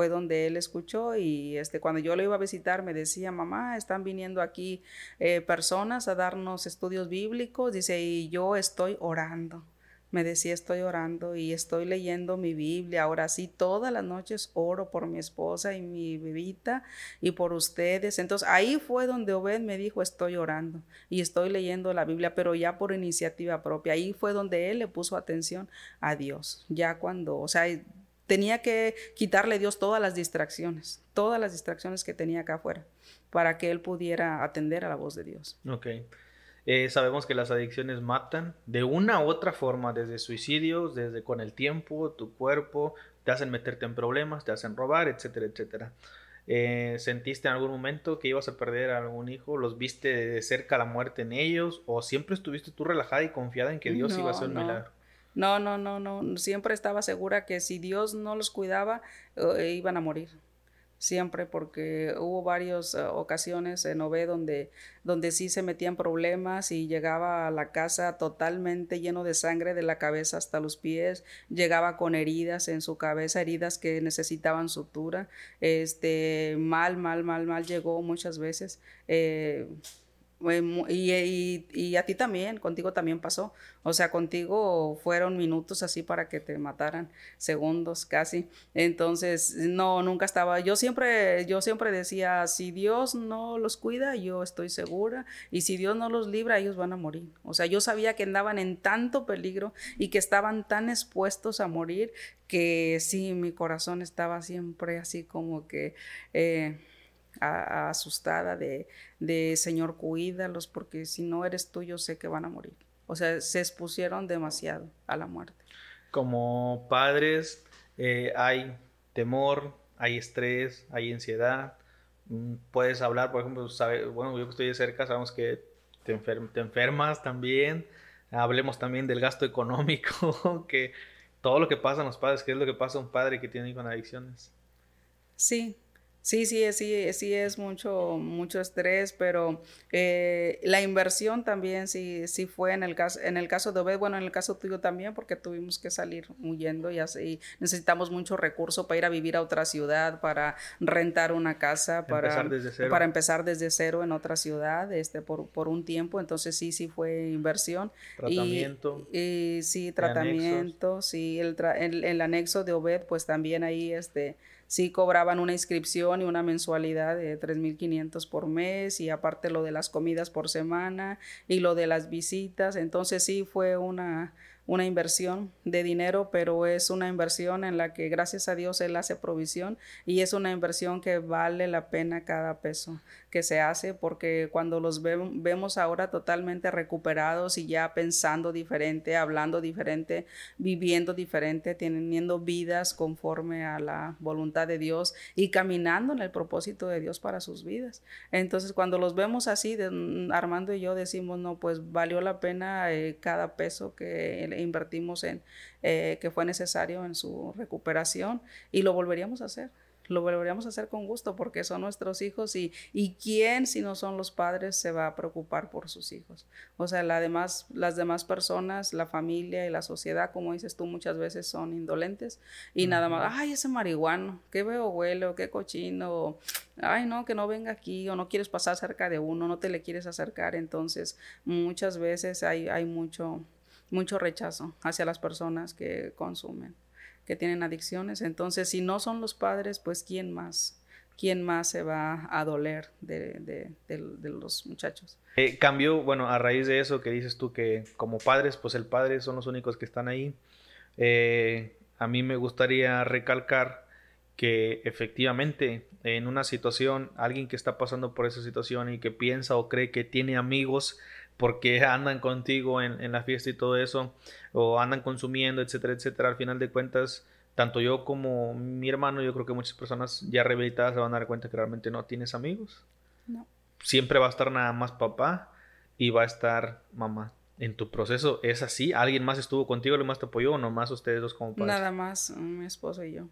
fue donde él escuchó y este, cuando yo lo iba a visitar me decía, mamá, están viniendo aquí eh, personas a darnos estudios bíblicos, dice, y yo estoy orando. Me decía, estoy orando y estoy leyendo mi Biblia. Ahora sí, todas las noches oro por mi esposa y mi bebita y por ustedes. Entonces ahí fue donde Obed me dijo, estoy orando y estoy leyendo la Biblia, pero ya por iniciativa propia. Ahí fue donde él le puso atención a Dios. Ya cuando, o sea, tenía que quitarle a Dios todas las distracciones, todas las distracciones que tenía acá afuera, para que él pudiera atender a la voz de Dios. Ok. Eh, sabemos que las adicciones matan de una u otra forma, desde suicidios, desde con el tiempo, tu cuerpo, te hacen meterte en problemas, te hacen robar, etcétera, etcétera. Eh, ¿Sentiste en algún momento que ibas a perder a algún hijo? ¿Los viste de cerca la muerte en ellos? ¿O siempre estuviste tú relajada y confiada en que Dios iba a hacer un milagro? No, no, no, no. Siempre estaba segura que si Dios no los cuidaba, eh, iban a morir siempre porque hubo varias eh, ocasiones en Ove donde, donde sí se metían problemas y llegaba a la casa totalmente lleno de sangre de la cabeza hasta los pies, llegaba con heridas en su cabeza, heridas que necesitaban sutura, este, mal, mal, mal, mal llegó muchas veces. Eh, y, a ti también, contigo también pasó. O sea, contigo fueron minutos así para que te mataran, segundos casi. Entonces, no, nunca estaba. Yo siempre, yo siempre decía, si Dios no los cuida, yo estoy segura. Y si Dios no los libra, ellos van a morir. O sea, yo sabía que andaban en tanto peligro y que estaban tan expuestos a morir que sí, mi corazón estaba siempre así como que... Eh, asustada de, de, Señor, cuídalos, porque si no eres tú, yo sé que van a morir. O sea, se expusieron demasiado a la muerte. Como padres, eh, hay temor, hay estrés, hay ansiedad. Mm, puedes hablar, por ejemplo, sabe, bueno, yo que estoy de cerca, sabemos que te, te enfermas también. Hablemos también del gasto económico, que todo lo que pasa en los padres, ¿qué es lo que pasa a un padre que tiene con adicciones? Sí, Sí, sí, sí, sí es mucho, mucho estrés, pero eh, la inversión también sí, sí fue en el caso, en el caso de Obed, bueno, en el caso tuyo también, porque tuvimos que salir huyendo y así necesitamos mucho recurso para ir a vivir a otra ciudad, para rentar una casa, para empezar desde cero, para empezar desde cero en otra ciudad, este, por, por un tiempo, entonces sí, sí fue inversión. Tratamiento. Y, sí, tratamiento, sí, el, el, el anexo de Obed, pues también ahí, este, sí cobraban una inscripción y una mensualidad de 3.500 por mes y aparte lo de las comidas por semana y lo de las visitas. Entonces sí fue una, una inversión de dinero, pero es una inversión en la que gracias a Dios Él hace provisión y es una inversión que vale la pena cada peso que se hace porque cuando los vemos ahora totalmente recuperados y ya pensando diferente, hablando diferente, viviendo diferente, teniendo vidas conforme a la voluntad de Dios y caminando en el propósito de Dios para sus vidas. Entonces cuando los vemos así, Armando y yo decimos, no, pues valió la pena eh, cada peso que invertimos en, eh, que fue necesario en su recuperación y lo volveríamos a hacer lo volveríamos a hacer con gusto porque son nuestros hijos y, y quién si no son los padres se va a preocupar por sus hijos. O sea, la demás, las demás personas, la familia y la sociedad, como dices tú, muchas veces son indolentes y nada más, ay, ese marihuano, qué veo huele qué cochino, ay, no, que no venga aquí o no quieres pasar cerca de uno, no te le quieres acercar. Entonces, muchas veces hay, hay mucho, mucho rechazo hacia las personas que consumen que tienen adicciones. Entonces, si no son los padres, pues ¿quién más? ¿Quién más se va a doler de, los muchachos? Eh, cambio, bueno, a raíz de eso que dices tú que como padres, pues el padre son los únicos que están ahí. Eh, a mí me gustaría recalcar que efectivamente en una situación, alguien que está pasando por esa situación y que piensa o cree que tiene amigos porque andan contigo en, la fiesta y todo eso, o andan consumiendo, etcétera, etcétera. Al final de cuentas, tanto yo como mi hermano, yo creo que muchas personas ya rehabilitadas se van a dar cuenta que realmente no tienes amigos. No. Siempre va a estar nada más papá y va a estar mamá. En tu proceso, ¿es así? ¿Alguien más estuvo contigo, alguien más te apoyó o nomás ustedes dos como padres? Nada más, mi esposo y yo.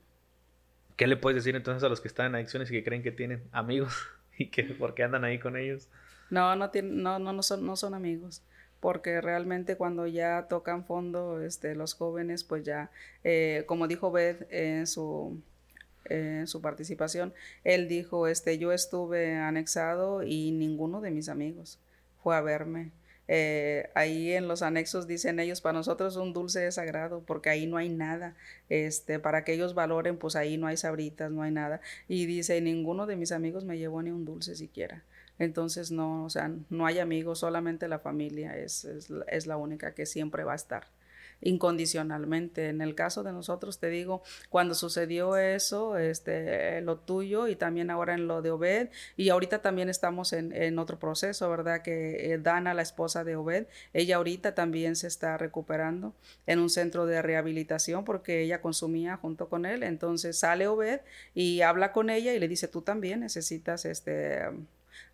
¿Qué le puedes decir entonces a los que están en adicciones y que creen que tienen amigos y que porque andan ahí con ellos? No, no, no, no, son, no son amigos porque realmente cuando ya tocan fondo este, los jóvenes, pues ya, eh, como dijo Beth en su, eh, su participación, él dijo, este, yo estuve anexado y ninguno de mis amigos fue a verme. Eh, ahí en los anexos dicen ellos, para nosotros un dulce es sagrado, porque ahí no hay nada. Este, para que ellos valoren, pues ahí no hay sabritas, no hay nada. Y dice, ninguno de mis amigos me llevó ni un dulce siquiera. Entonces, no, o sea, no hay amigos, solamente la familia es, es la única que siempre va a estar incondicionalmente. En el caso de nosotros, te digo, cuando sucedió eso, este, lo tuyo y también ahora en lo de Obed, y ahorita también estamos en, en otro proceso, ¿verdad? Que eh, Dana, la esposa de Obed, ella ahorita también se está recuperando en un centro de rehabilitación porque ella consumía junto con él. Entonces sale Obed y habla con ella y le dice, tú también necesitas este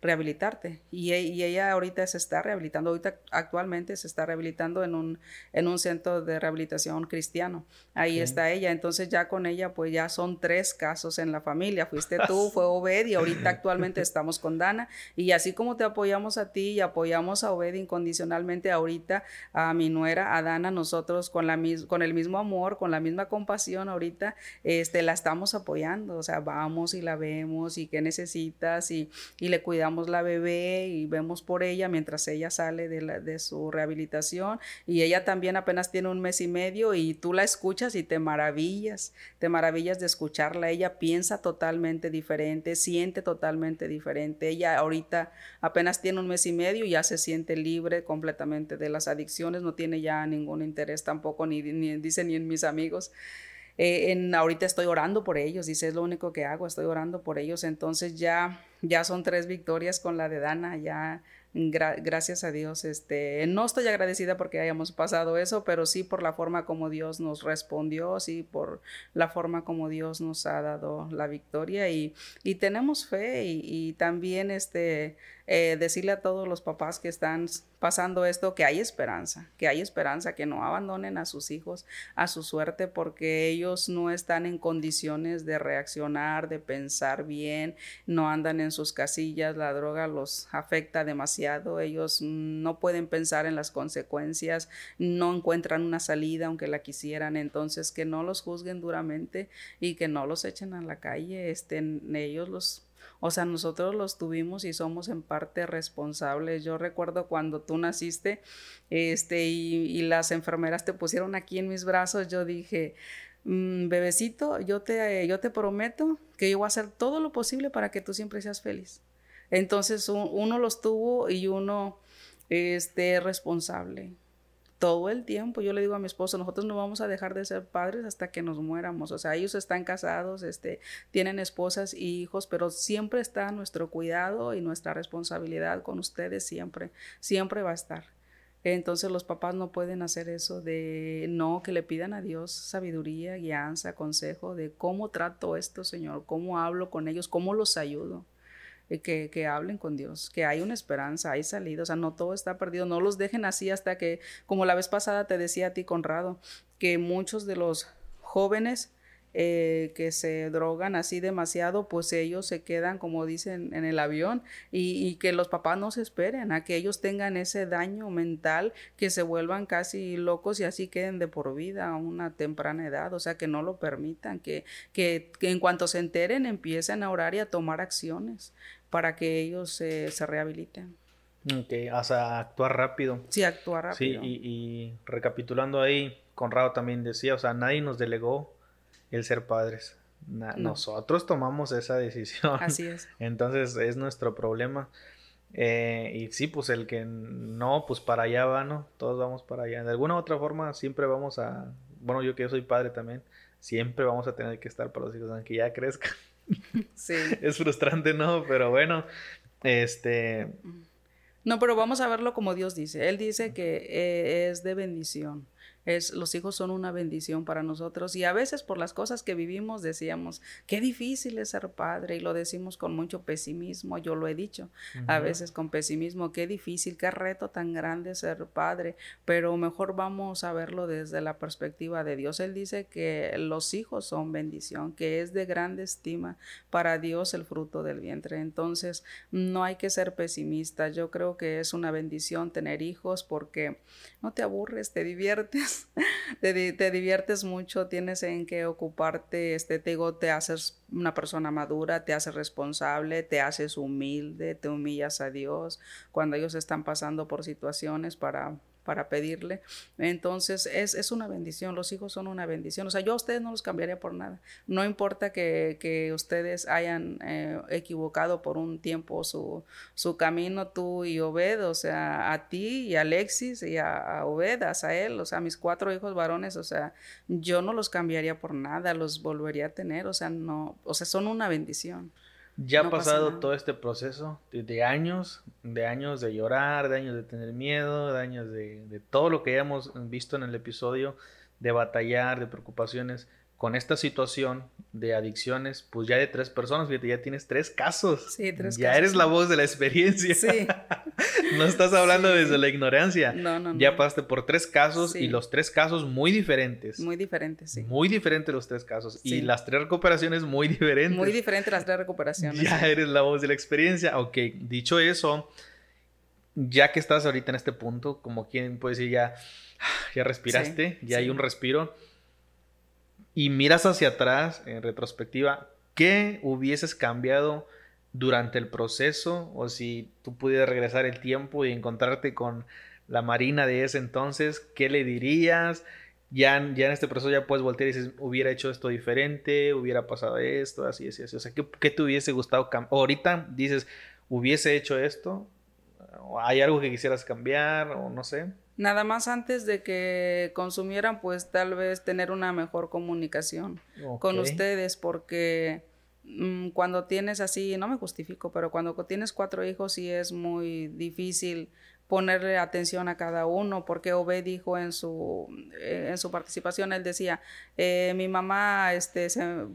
rehabilitarte. Y, y, ella ahorita se está rehabilitando, ahorita actualmente se está rehabilitando en un, en un centro de rehabilitación cristiano. Ahí está ella. Entonces ya con ella pues ya son tres casos en la familia. Fuiste tú, fue Obed y ahorita actualmente estamos con Dana. Y así como te apoyamos a ti y apoyamos a Obed incondicionalmente ahorita, a mi nuera, a Dana, nosotros con, la, con el mismo amor, con la misma compasión ahorita, este, la estamos apoyando. O sea, vamos y la vemos y qué necesitas y, y le cuidamos cuidamos la bebé y vemos por ella mientras ella sale de, su rehabilitación y ella también apenas tiene un mes y medio y tú la escuchas y te maravillas, te maravillas de escucharla, ella piensa totalmente diferente, siente totalmente diferente, ella ahorita apenas tiene un mes y medio y ya se siente libre completamente de las adicciones, no tiene ya ningún interés tampoco, ni, ni dice ni en mis amigos. Eh, en, ahorita estoy orando por ellos, dice, es lo único que hago, estoy orando por ellos, entonces ya ya son tres victorias con la de Dana, ya gracias a Dios, este, no estoy agradecida porque hayamos pasado eso, pero sí por la forma como Dios nos respondió, sí por la forma como Dios nos ha dado la victoria y, y tenemos fe y, y también este, eh, decirle a todos los papás que están pasando esto que hay esperanza, que hay esperanza, que no abandonen a sus hijos a su suerte porque ellos no están en condiciones de reaccionar, de pensar bien, no andan en sus casillas, la droga los afecta demasiado, ellos no pueden pensar en las consecuencias, no encuentran una salida aunque la quisieran, entonces que no los juzguen duramente y que no los echen a la calle, estén ellos los o sea, nosotros los tuvimos y somos en parte responsables. Yo recuerdo cuando tú naciste, este, y, las enfermeras te pusieron aquí en mis brazos, yo dije, mm, bebecito, yo te, yo te prometo que yo voy a hacer todo lo posible para que tú siempre seas feliz. Entonces uno los tuvo y uno este, responsable todo el tiempo. Yo le digo a mi esposo, nosotros no vamos a dejar de ser padres hasta que nos muéramos. O sea, ellos están casados, este, tienen esposas y hijos, pero siempre está nuestro cuidado y nuestra responsabilidad con ustedes siempre, siempre va a estar. Entonces los papás no pueden hacer eso de no, que le pidan a Dios sabiduría, guianza, consejo de cómo trato esto, Señor, cómo hablo con ellos, cómo los ayudo. Eh, que, que, hablen con Dios, que hay una esperanza, hay salida, o sea, no todo está perdido, no los dejen así hasta que, como la vez pasada te decía a ti, Conrado, que muchos de los jóvenes eh, que se drogan así demasiado, pues ellos se quedan, como dicen, en el avión y, que los papás no se esperen a que ellos tengan ese daño mental, que se vuelvan casi locos y así queden de por vida a una temprana edad, o sea, que no lo permitan, que, que, en cuanto se enteren empiecen a orar y a tomar acciones para que ellos se rehabiliten. Ok, o sea, actuar rápido. Sí, actuar rápido. Sí, y, y recapitulando ahí, Conrado también decía, o sea, nadie nos delegó el ser padres. Nosotros tomamos esa decisión. Así es. Entonces es nuestro problema. Eh, y sí, pues el que no, pues para allá va, ¿no? Todos vamos para allá. De alguna u otra forma siempre vamos a, bueno, yo que yo soy padre también, siempre vamos a tener que estar para los hijos, aunque ya crezcan. Sí. es frustrante, ¿no? Pero bueno, este... No, pero vamos a verlo como Dios dice. Él dice que eh, es de bendición es, los hijos son una bendición para nosotros y a veces por las cosas que vivimos decíamos, qué difícil es ser padre y lo decimos con mucho pesimismo, yo lo he dicho, a veces con pesimismo, qué difícil, qué reto tan grande ser padre, pero mejor vamos a verlo desde la perspectiva de Dios. Él dice que los hijos son bendición, que es de grande estima para Dios el fruto del vientre. Entonces, no hay que ser pesimistas. Yo creo que es una bendición tener hijos porque no te aburres, te diviertes te, te, diviertes mucho, tienes en qué ocuparte, este, te te haces una persona madura, te haces responsable, te haces humilde, te humillas a Dios cuando ellos están pasando por situaciones para para pedirle. Entonces es, es, una bendición, los hijos son una bendición. O sea, yo a ustedes no los cambiaría por nada. No importa que, que ustedes hayan eh, equivocado por un tiempo su, su, camino, tú y Obed, o sea, a ti y a Alexis y a, a Obed, a él, o sea, mis cuatro hijos varones, o sea, yo no los cambiaría por nada, los volvería a tener, o sea, no, o sea, son una bendición. Ya ha pasado todo este proceso de, años, de años de llorar, de años de tener miedo, de años de, de todo lo que ya hemos visto en el episodio, de batallar, de preocupaciones con esta situación de adicciones, pues ya de tres personas, fíjate, ya tienes tres casos. Sí, tres ya eres la voz de la experiencia. Sí. no estás hablando desde la ignorancia. No, no, no. Ya pasaste por tres casos y los tres casos muy diferentes. Muy diferentes, sí. Muy diferentes los tres casos. Y las tres recuperaciones muy diferentes. Muy diferentes las tres recuperaciones. Ya eres la voz de la experiencia. Ok, dicho eso, ya que estás ahorita en este punto, como quien puede decir, ya, ya respiraste, ya hay un respiro y miras hacia atrás en retrospectiva, ¿qué hubieses cambiado durante el proceso? O si tú pudieras regresar el tiempo y encontrarte con la Marina de ese entonces, ¿qué le dirías? Ya, ya en este proceso ya puedes voltear y dices, hubiera hecho esto diferente, hubiera pasado esto, así, así, así. O sea, ¿qué, te hubiese gustado cambiar? Ahorita dices, hubiese hecho esto, ¿hay algo que quisieras cambiar o no sé? Nada más antes de que consumieran, pues tal vez tener una mejor comunicación con ustedes, porque mm, cuando tienes así, no me justifico, pero cuando tienes cuatro hijos sí es muy difícil ponerle atención a cada uno, porque Obed dijo en su, eh, en su participación, él decía, eh, mi mamá este,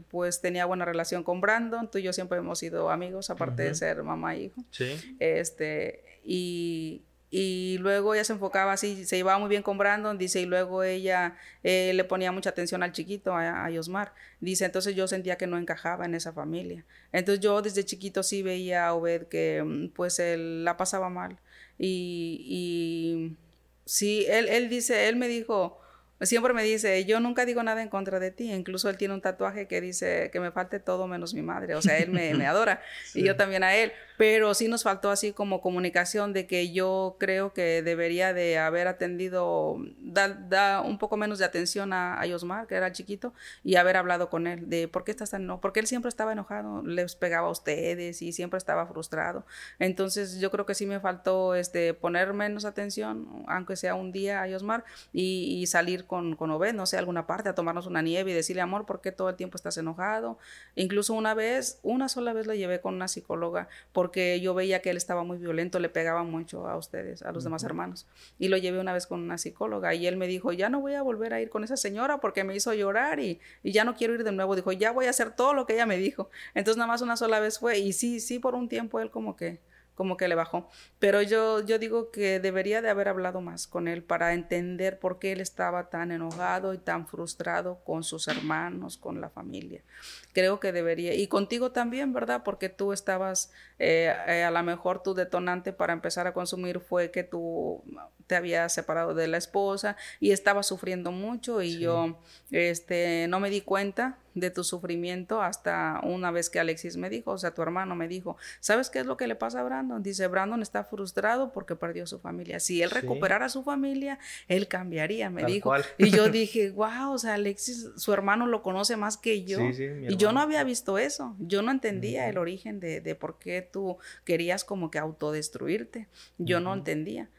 pues tenía buena relación con Brandon, tú y yo siempre hemos sido amigos, aparte de ser mamá e hijo. Sí. Este, y, y luego ella se enfocaba así, se llevaba muy bien con Brandon, dice, y luego ella eh, le ponía mucha atención al chiquito, a, a, Yosmar. Dice, entonces yo sentía que no encajaba en esa familia. Entonces yo desde chiquito sí veía a Obed que mm, pues él la pasaba mal. Y, y sí, él, él dice, él me dijo, siempre me dice, yo nunca digo nada en contra de ti, incluso él tiene un tatuaje que dice que me falte todo menos mi madre, o sea, él me, me adora y yo también a él, pero sí nos faltó así como comunicación de que yo creo que debería de haber atendido, da, un poco menos de atención a, a, Yosmar, que era chiquito, y haber hablado con él de por qué estás tan enojado, porque él siempre estaba enojado, les pegaba a ustedes y siempre estaba frustrado. Entonces yo creo que sí me faltó este, poner menos atención, aunque sea un día a Yosmar, y, y salir con, con Obed, no sé, alguna parte, a tomarnos una nieve y decirle, amor, ¿por qué todo el tiempo estás enojado? Incluso una vez, una sola vez lo llevé con una psicóloga, porque porque yo veía que él estaba muy violento, le pegaba mucho a ustedes, a los demás hermanos. Y lo llevé una vez con una psicóloga y él me dijo, ya no voy a volver a ir con esa señora porque me hizo llorar y, y ya no quiero ir de nuevo. Dijo, ya voy a hacer todo lo que ella me dijo. Entonces nada más una sola vez fue y sí, sí, por un tiempo él como que como que le bajó. Pero yo, yo digo que debería de haber hablado más con él para entender por qué él estaba tan enojado y tan frustrado con sus hermanos, con la familia. Creo que debería, y contigo también, ¿verdad? Porque tú estabas, eh, eh, a lo mejor tu detonante para empezar a consumir fue que tú te habías separado de la esposa y estabas sufriendo mucho y yo este, no me di cuenta de tu sufrimiento hasta una vez que Alexis me dijo, o sea, tu hermano me dijo, ¿sabes qué es lo que le pasa a Brandon? Dice, Brandon está frustrado porque perdió su familia. Si él recuperara su familia, él cambiaría, me dijo. Y yo dije, wow, o sea, Alexis, su hermano lo conoce más que yo. y yo no había visto eso. Yo no entendía el origen de, de, por qué tú querías como que autodestruirte. Yo no entendía.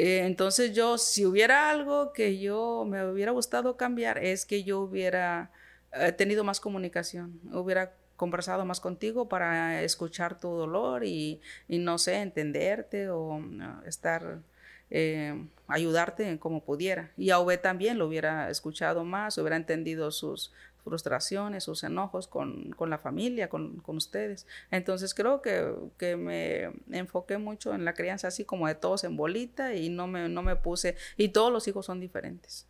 Eh, entonces yo, si hubiera algo que yo me hubiera gustado cambiar, es que yo hubiera He tenido más comunicación, hubiera conversado más contigo para escuchar tu dolor y, no sé, entenderte o estar, eh, ayudarte como pudiera. Y a también lo hubiera escuchado más, hubiera entendido sus frustraciones, sus enojos con, con la familia, con, con, ustedes. Entonces creo que, que, me enfoqué mucho en la crianza así como de todos en bolita y no me, no me puse, y todos los hijos son diferentes.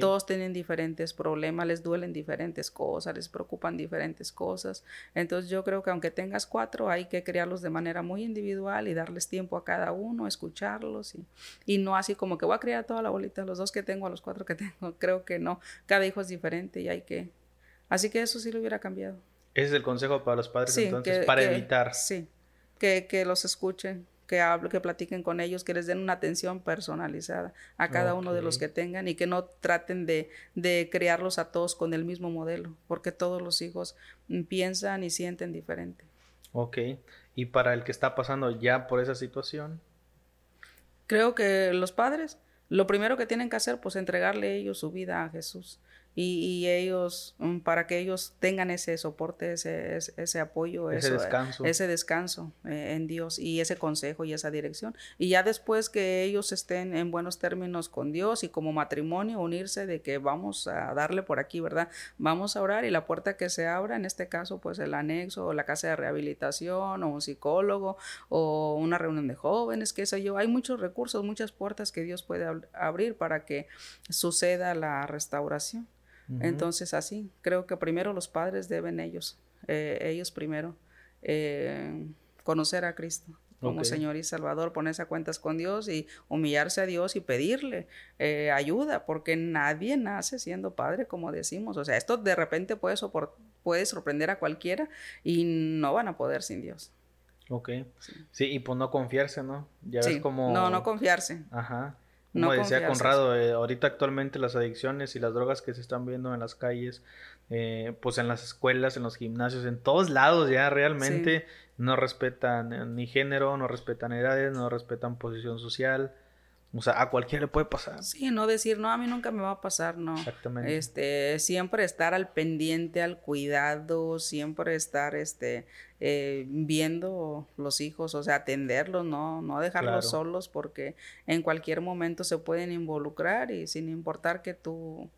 Todos tienen diferentes problemas, les duelen diferentes cosas, les preocupan diferentes cosas. Entonces yo creo que aunque tengas cuatro, hay que criarlos de manera muy individual y darles tiempo a cada uno, escucharlos y, y no así como que voy a criar toda la bolita, los dos que tengo, a los cuatro que tengo. Creo que no. Cada hijo es diferente y hay que... Así que eso sí lo hubiera cambiado. Ese es el consejo para los padres entonces, para evitar. Sí, que, que los escuchen, que hablen, que platiquen con ellos, que les den una atención personalizada a cada uno de los que tengan y que no traten de, de criarlos a todos con el mismo modelo, porque todos los hijos piensan y sienten diferente. Ok, y para el que está pasando ya por esa situación. Creo que los padres, lo primero que tienen que hacer, pues entregarle ellos su vida a Jesús y, ellos, mm, para que ellos tengan ese soporte, ese, ese, apoyo, ese eh, descanso, ese descanso eh, en Dios y ese consejo y esa dirección. Y ya después que ellos estén en buenos términos con Dios y como matrimonio, unirse de que vamos a darle por aquí, ¿verdad? Vamos a orar y la puerta que se abra, en este caso, pues el anexo o la casa de rehabilitación o un psicólogo o una reunión de jóvenes, qué sé yo. Hay muchos recursos, muchas puertas que Dios puede abrir para que suceda la restauración. Entonces, así, creo que primero los padres deben ellos, eh, ellos primero, eh, conocer a Cristo como Señor y Salvador, ponerse a cuentas con Dios y humillarse a Dios y pedirle eh, ayuda, porque nadie nace siendo padre, como decimos. O sea, esto de repente puede, puede sorprender a cualquiera y no van a poder sin Dios. Ok. Sí, y pues no confiarse, ¿no? Ya ves como... No, no confiarse. Ajá. Como decía Conrado, eh, ahorita actualmente las adicciones y las drogas que se están viendo en las calles, eh, pues en las escuelas, en los gimnasios, en todos lados ya realmente no respetan eh, ni género, no respetan edades, no respetan posición social. O sea, a cualquiera le puede pasar. Sí, no decir, no, a mí nunca me va a pasar, no. Exactamente. Este, siempre estar al pendiente, al cuidado, siempre estar, este, eh, viendo los hijos, o sea, atenderlos, no, no dejarlos solos porque en cualquier momento se pueden involucrar y sin importar que tú,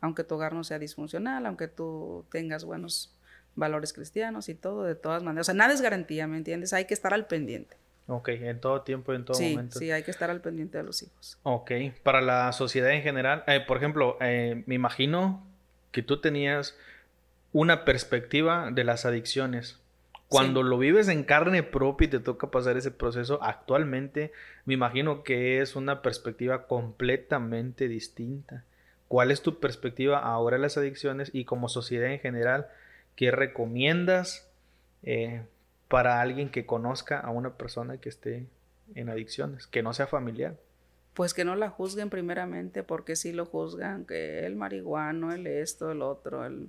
aunque tu hogar no sea disfuncional, aunque tú tengas buenos valores cristianos y todo, de todas maneras, o sea, nada es garantía, ¿me entiendes? Hay que estar al pendiente. Ok, en todo tiempo, en todo momento. Sí, hay que estar al pendiente de los hijos. Ok, para la sociedad en general, eh, por ejemplo, eh, me imagino que tú tenías una perspectiva de las adicciones. Cuando lo vives en carne propia y te toca pasar ese proceso, actualmente me imagino que es una perspectiva completamente distinta. ¿Cuál es tu perspectiva ahora de las adicciones y como sociedad en general? ¿Qué recomiendas? Eh, para alguien que conozca a una persona que esté en adicciones, que no sea familiar? Pues que no la juzguen primeramente, porque si lo juzgan, que el marihuano, el esto, el otro, el,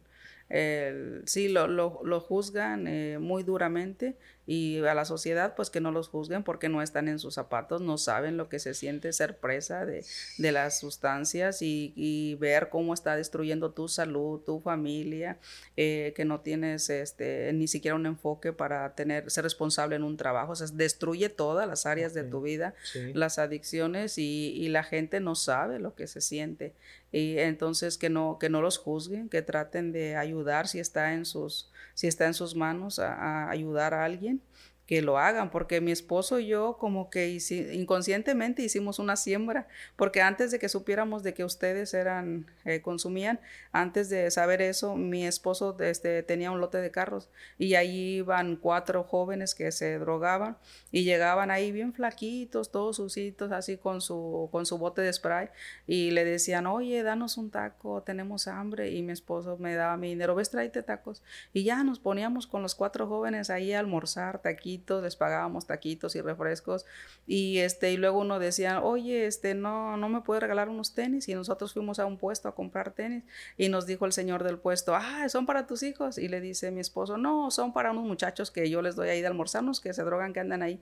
el sí, lo, lo, lo juzgan eh, muy duramente y a la sociedad pues que no los juzguen porque no están en sus zapatos, no saben lo que se siente ser presa de, de las sustancias y, y, ver cómo está destruyendo tu salud, tu familia, eh, que no tienes este, ni siquiera un enfoque para tener, ser responsable en un trabajo, o sea, destruye todas las áreas de tu vida, las adicciones y, y la gente no sabe lo que se siente. Y entonces que no que no los juzguen que traten de ayudar si está en sus si está en sus manos a ayudar a alguien que lo hagan, porque mi esposo y yo como que inconscientemente hicimos una siembra, porque antes de que supiéramos de que ustedes eran, eh, consumían, antes de saber eso, mi esposo este, tenía un lote de carros y ahí iban cuatro jóvenes que se drogaban y llegaban ahí bien flaquitos, todos sucitos, así con su, con su bote de spray y le decían, oye, danos un taco, tenemos hambre y mi esposo me daba mi dinero, ves, tráete tacos y ya nos poníamos con los cuatro jóvenes ahí a almorzar, taquitos, les pagábamos taquitos y refrescos y este y luego uno decía, "Oye, este no no me puede regalar unos tenis" y nosotros fuimos a un puesto a comprar tenis y nos dijo el señor del puesto, "Ah, son para tus hijos." Y le dice mi esposo, "No, son para unos muchachos que yo les doy ahí de almorzarnos que se drogan que andan ahí."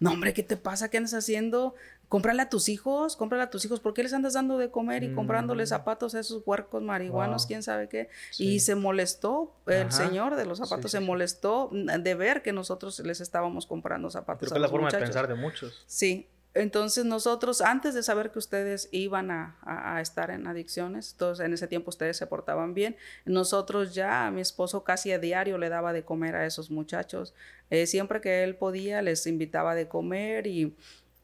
No, hombre, ¿qué te pasa? ¿Qué andas haciendo? cómprale a tus hijos, cómprale a tus hijos, ¿por qué les andas dando de comer y comprándole mm. zapatos a esos huercos marihuanos, quién sabe qué? Y se molestó, el señor de los zapatos se molestó de ver que nosotros les estábamos comprando zapatos. Creo que es la forma de pensar de muchos. Sí, Entonces nosotros, antes de saber que ustedes iban a, estar en adicciones, entonces en ese tiempo ustedes se portaban bien, nosotros ya, mi esposo casi a diario le daba de comer a esos muchachos. Eh, siempre que él podía, les invitaba de comer y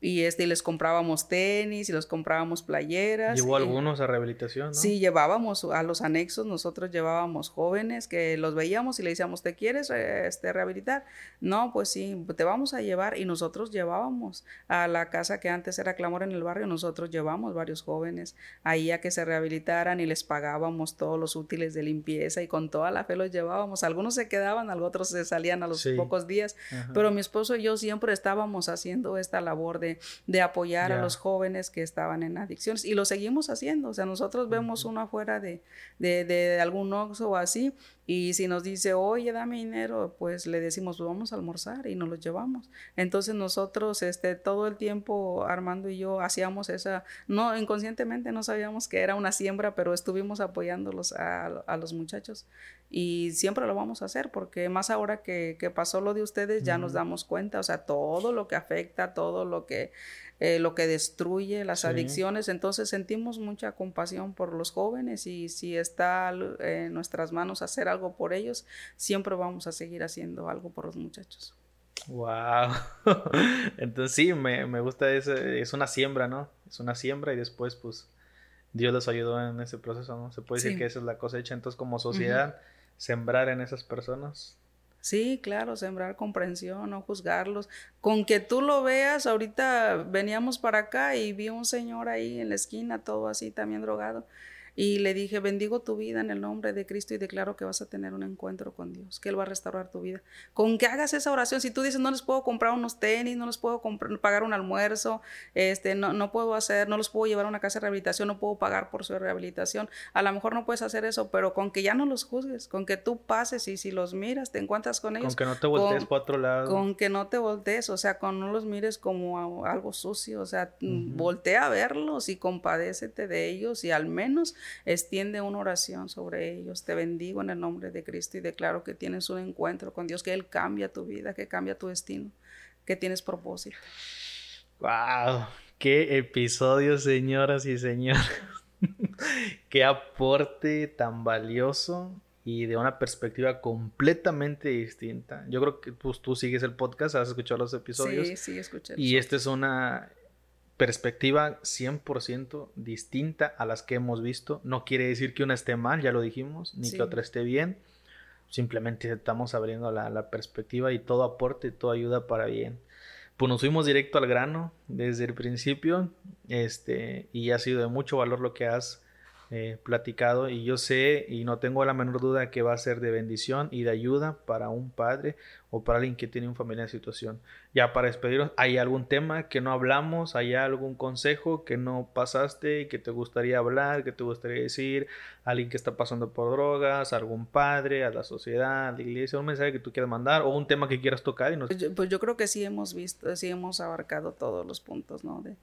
y este, les comprábamos tenis y les comprábamos playeras. ¿Llevó algunos a rehabilitación? ¿no? Sí, llevábamos a los anexos, nosotros llevábamos jóvenes que los veíamos y le decíamos, ¿te quieres este, rehabilitar? No, pues sí, te vamos a llevar y nosotros llevábamos a la casa que antes era Clamor en el barrio, nosotros llevamos varios jóvenes ahí a que se rehabilitaran y les pagábamos todos los útiles de limpieza y con toda la fe los llevábamos. Algunos se quedaban, algunos se salían a los pocos días, pero mi esposo y yo siempre estábamos haciendo esta labor de de, apoyar a los jóvenes que estaban en adicciones y lo seguimos haciendo. O sea, nosotros vemos uno afuera de, de, de algún oxo o así y si nos dice, oye, dame dinero, pues le decimos, pues vamos a almorzar y nos lo llevamos. Entonces nosotros, este, todo el tiempo, Armando y yo hacíamos esa, no, inconscientemente no sabíamos que era una siembra, pero estuvimos apoyándolos a, a los muchachos. Y siempre lo vamos a hacer, porque más ahora que, que pasó lo de ustedes, ya nos damos cuenta, o sea, todo lo que afecta, todo lo que eh, lo que destruye las adicciones. Entonces sentimos mucha compasión por los jóvenes y si está en nuestras manos hacer algo por ellos, siempre vamos a seguir haciendo algo por los muchachos. Wow. Entonces sí, me, me gusta ese, es una siembra, ¿no? Es una siembra y después pues Dios los ayudó en ese proceso, ¿no? Se puede decir que esa es la cosecha. Entonces como sociedad, sembrar en esas personas Sí, claro, sembrar comprensión, no juzgarlos. Con que tú lo veas, ahorita veníamos para acá y vi un señor ahí en la esquina, todo así, también drogado. Y le dije, bendigo tu vida en el nombre de Cristo y declaro que vas a tener un encuentro con Dios, que Él va a restaurar tu vida. Con que hagas esa oración, si tú dices, no les puedo comprar unos tenis, no les puedo pagar un almuerzo, este, no, no puedo hacer, no los puedo llevar a una casa de rehabilitación, no puedo pagar por su rehabilitación, a lo mejor no puedes hacer eso, pero con que ya no los juzgues, con que tú pases y si los miras, te encuentras con ellos. Con que no te voltees para otro lado. Con que no te voltees, o sea, con no los mires como algo sucio, o sea, voltea a verlos y compadécete de ellos y al menos extiende una oración sobre ellos. Te bendigo en el nombre de Cristo y declaro que tienes un encuentro con Dios, que Él cambia tu vida, que cambia tu destino, que tienes propósito. ¡Wow! ¡Qué episodio, señoras y señores! ¡Qué aporte tan valioso! y de una perspectiva completamente distinta. Yo creo que pues, tú sigues el podcast, has escuchado los episodios. Sí, sí, escuché. Y esta es una perspectiva 100% distinta a las que hemos visto. No quiere decir que una esté mal, ya lo dijimos, ni que otra esté bien. Simplemente estamos abriendo la, perspectiva y todo aporte, toda ayuda para bien. Pues nos fuimos directo al grano desde el principio este, y ha sido de mucho valor lo que has eh, platicado y yo sé y no tengo la menor duda que va a ser de bendición y de ayuda para un padre o para alguien que tiene un familia en situación. Ya para despedirnos, ¿hay algún tema que no hablamos? ¿Hay algún consejo que no pasaste, que te gustaría hablar, que te gustaría decir? ¿Alguien que está pasando por drogas? ¿Algún padre? ¿A la sociedad? ¿A la iglesia? ¿Un mensaje que tú quieras mandar? ¿O un tema que quieras tocar? Y pues, yo, pues yo creo que sí hemos visto, sí hemos abarcado todos los puntos, ¿no? De,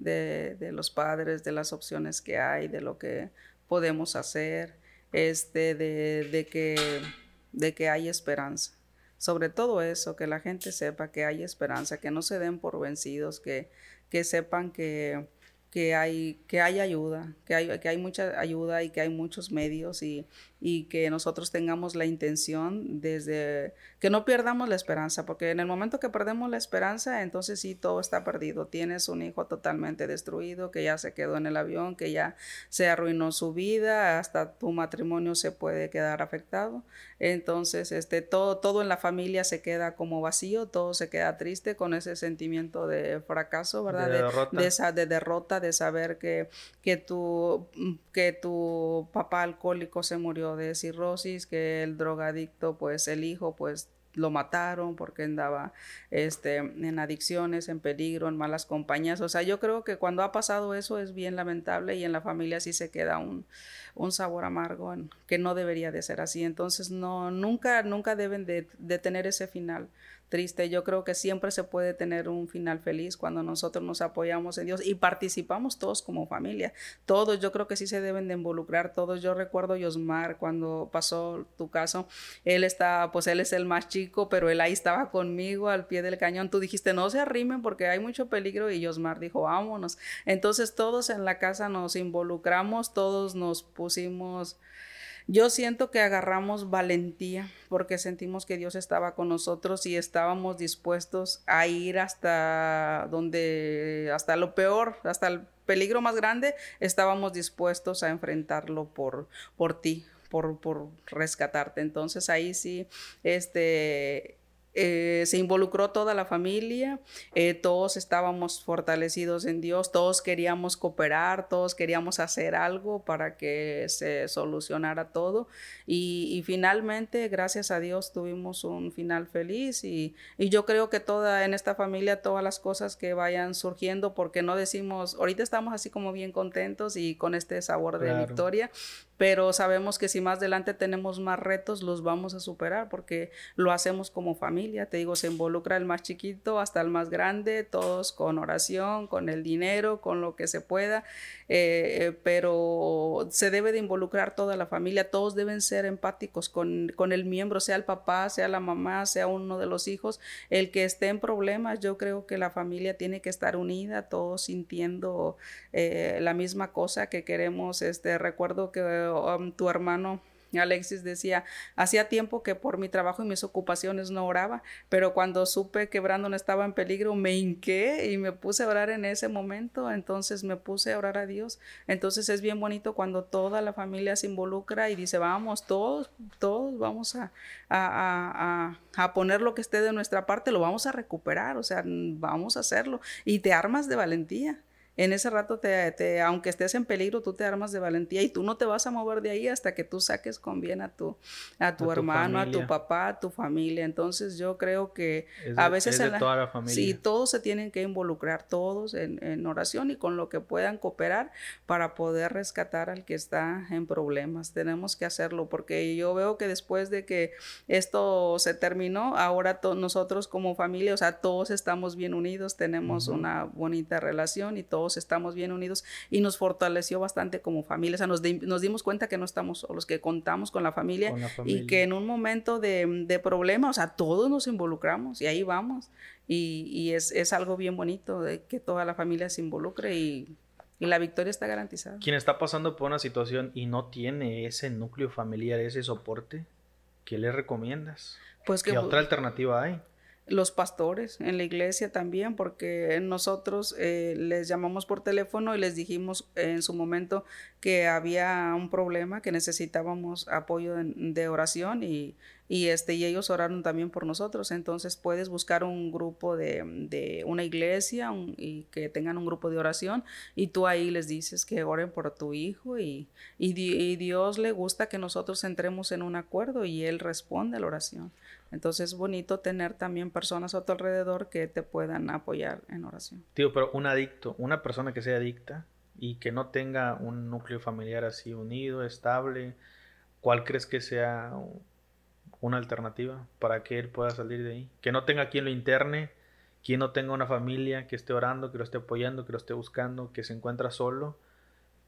de, los padres, de las opciones que hay, de lo que podemos hacer, este, de, que, de que hay esperanza. Sobre todo eso, que la gente sepa que hay esperanza, que no se den por vencidos, que, que sepan que, que hay, que hay ayuda, que hay, que hay mucha ayuda y que hay muchos medios y, y que nosotros tengamos la intención desde que no perdamos la esperanza, porque en el momento que perdemos la esperanza, entonces sí, todo está perdido. Tienes un hijo totalmente destruido, que ya se quedó en el avión, que ya se arruinó su vida, hasta tu matrimonio se puede quedar afectado. Entonces, este, todo, todo en la familia se queda como vacío, todo se queda triste con ese sentimiento de fracaso, ¿verdad? De, derrota. de, esa, de derrota, de saber que, que, tu, que tu papá alcohólico se murió de cirrosis, que el drogadicto, pues el hijo, pues lo mataron porque andaba este, en adicciones, en peligro, en malas compañías. O sea, yo creo que cuando ha pasado eso es bien lamentable y en la familia sí se queda un, un sabor amargo que no debería de ser así. Entonces, no, nunca, nunca deben de, tener ese final triste. Yo creo que siempre se puede tener un final feliz cuando nosotros nos apoyamos en Dios y participamos todos como familia. Todos, yo creo que sí se deben de involucrar todos. Yo recuerdo Yosmar cuando pasó tu caso, él está, pues él es el más chico, pero él ahí estaba conmigo al pie del cañón. Tú dijiste, no se arrimen porque hay mucho peligro y Yosmar dijo, vámonos. Entonces todos en la casa nos involucramos, todos nos pusimos yo siento que agarramos valentía porque sentimos que Dios estaba con nosotros y estábamos dispuestos a ir hasta donde, hasta lo peor, hasta el peligro más grande, estábamos dispuestos a enfrentarlo por, por ti, por, por rescatarte. Entonces ahí sí, este, eh, se involucró toda la familia, eh, todos estábamos fortalecidos en Dios, todos queríamos cooperar, todos queríamos hacer algo para que se solucionara todo. Y, finalmente, gracias a Dios, tuvimos un final feliz y, yo creo que toda en esta familia, todas las cosas que vayan surgiendo, porque no decimos, ahorita estamos así como bien contentos y con este sabor de victoria, pero sabemos que si más adelante tenemos más retos, los vamos a superar porque lo hacemos como familia. Te digo, se involucra el más chiquito hasta el más grande, todos con oración, con el dinero, con lo que se pueda, eh, eh, pero se debe de involucrar toda la familia, todos deben ser empáticos con, con el miembro, sea el papá, sea la mamá, sea uno de los hijos, el que esté en problemas, yo creo que la familia tiene que estar unida, todos sintiendo eh, la misma cosa que queremos. Este, recuerdo que Um, tu hermano Alexis decía, hacía tiempo que por mi trabajo y mis ocupaciones no oraba, pero cuando supe que Brandon estaba en peligro, me hinqué y me puse a orar en ese momento, entonces me puse a orar a Dios. Entonces es bien bonito cuando toda la familia se involucra y dice, vamos, todos, todos vamos a, a, a, a poner lo que esté de nuestra parte, lo vamos a recuperar, o sea, vamos a hacerlo. Y te armas de valentía en ese rato, te, aunque estés en peligro, tú te armas de valentía y tú no te vas a mover de ahí hasta que tú saques con bien a tu, a tu hermano, a tu papá, a tu familia. Entonces yo creo que a veces... Es de toda la familia. Sí, todos se tienen que involucrar, todos en, en, oración y con lo que puedan cooperar para poder rescatar al que está en problemas. Tenemos que hacerlo porque yo veo que después de que esto se terminó, ahora nosotros como familia, o sea, todos estamos bien unidos, tenemos una bonita relación y todos estamos bien unidos y nos fortaleció bastante como familia. O sea, nos, nos dimos cuenta que no estamos solos, que contamos con la familia, y que en un momento de, de, problema, o sea, todos nos involucramos y ahí vamos. Y, y es, es, algo bien bonito de que toda la familia se involucre y, y la victoria está garantizada. Quien está pasando por una situación y no tiene ese núcleo familiar, ese soporte, ¿qué le recomiendas? Pues que, ¿Qué otra alternativa hay? Los pastores en la iglesia también, porque nosotros eh, les llamamos por teléfono y les dijimos en su momento que había un problema, que necesitábamos apoyo de, oración y, y, este, y ellos oraron también por nosotros. Entonces puedes buscar un grupo de, de una iglesia y que tengan un grupo de oración y tú ahí les dices que oren por tu hijo y, y, y Dios le gusta que nosotros entremos en un acuerdo y Él responde a la oración. Entonces es bonito tener también personas a tu alrededor que te puedan apoyar en oración. Tío, pero un adicto, una persona que sea adicta y que no tenga un núcleo familiar así unido, estable, ¿cuál crees que sea una alternativa para que él pueda salir de ahí? Que no tenga quien lo interne, quien no tenga una familia que esté orando, que lo esté apoyando, que lo esté buscando, que se encuentra solo.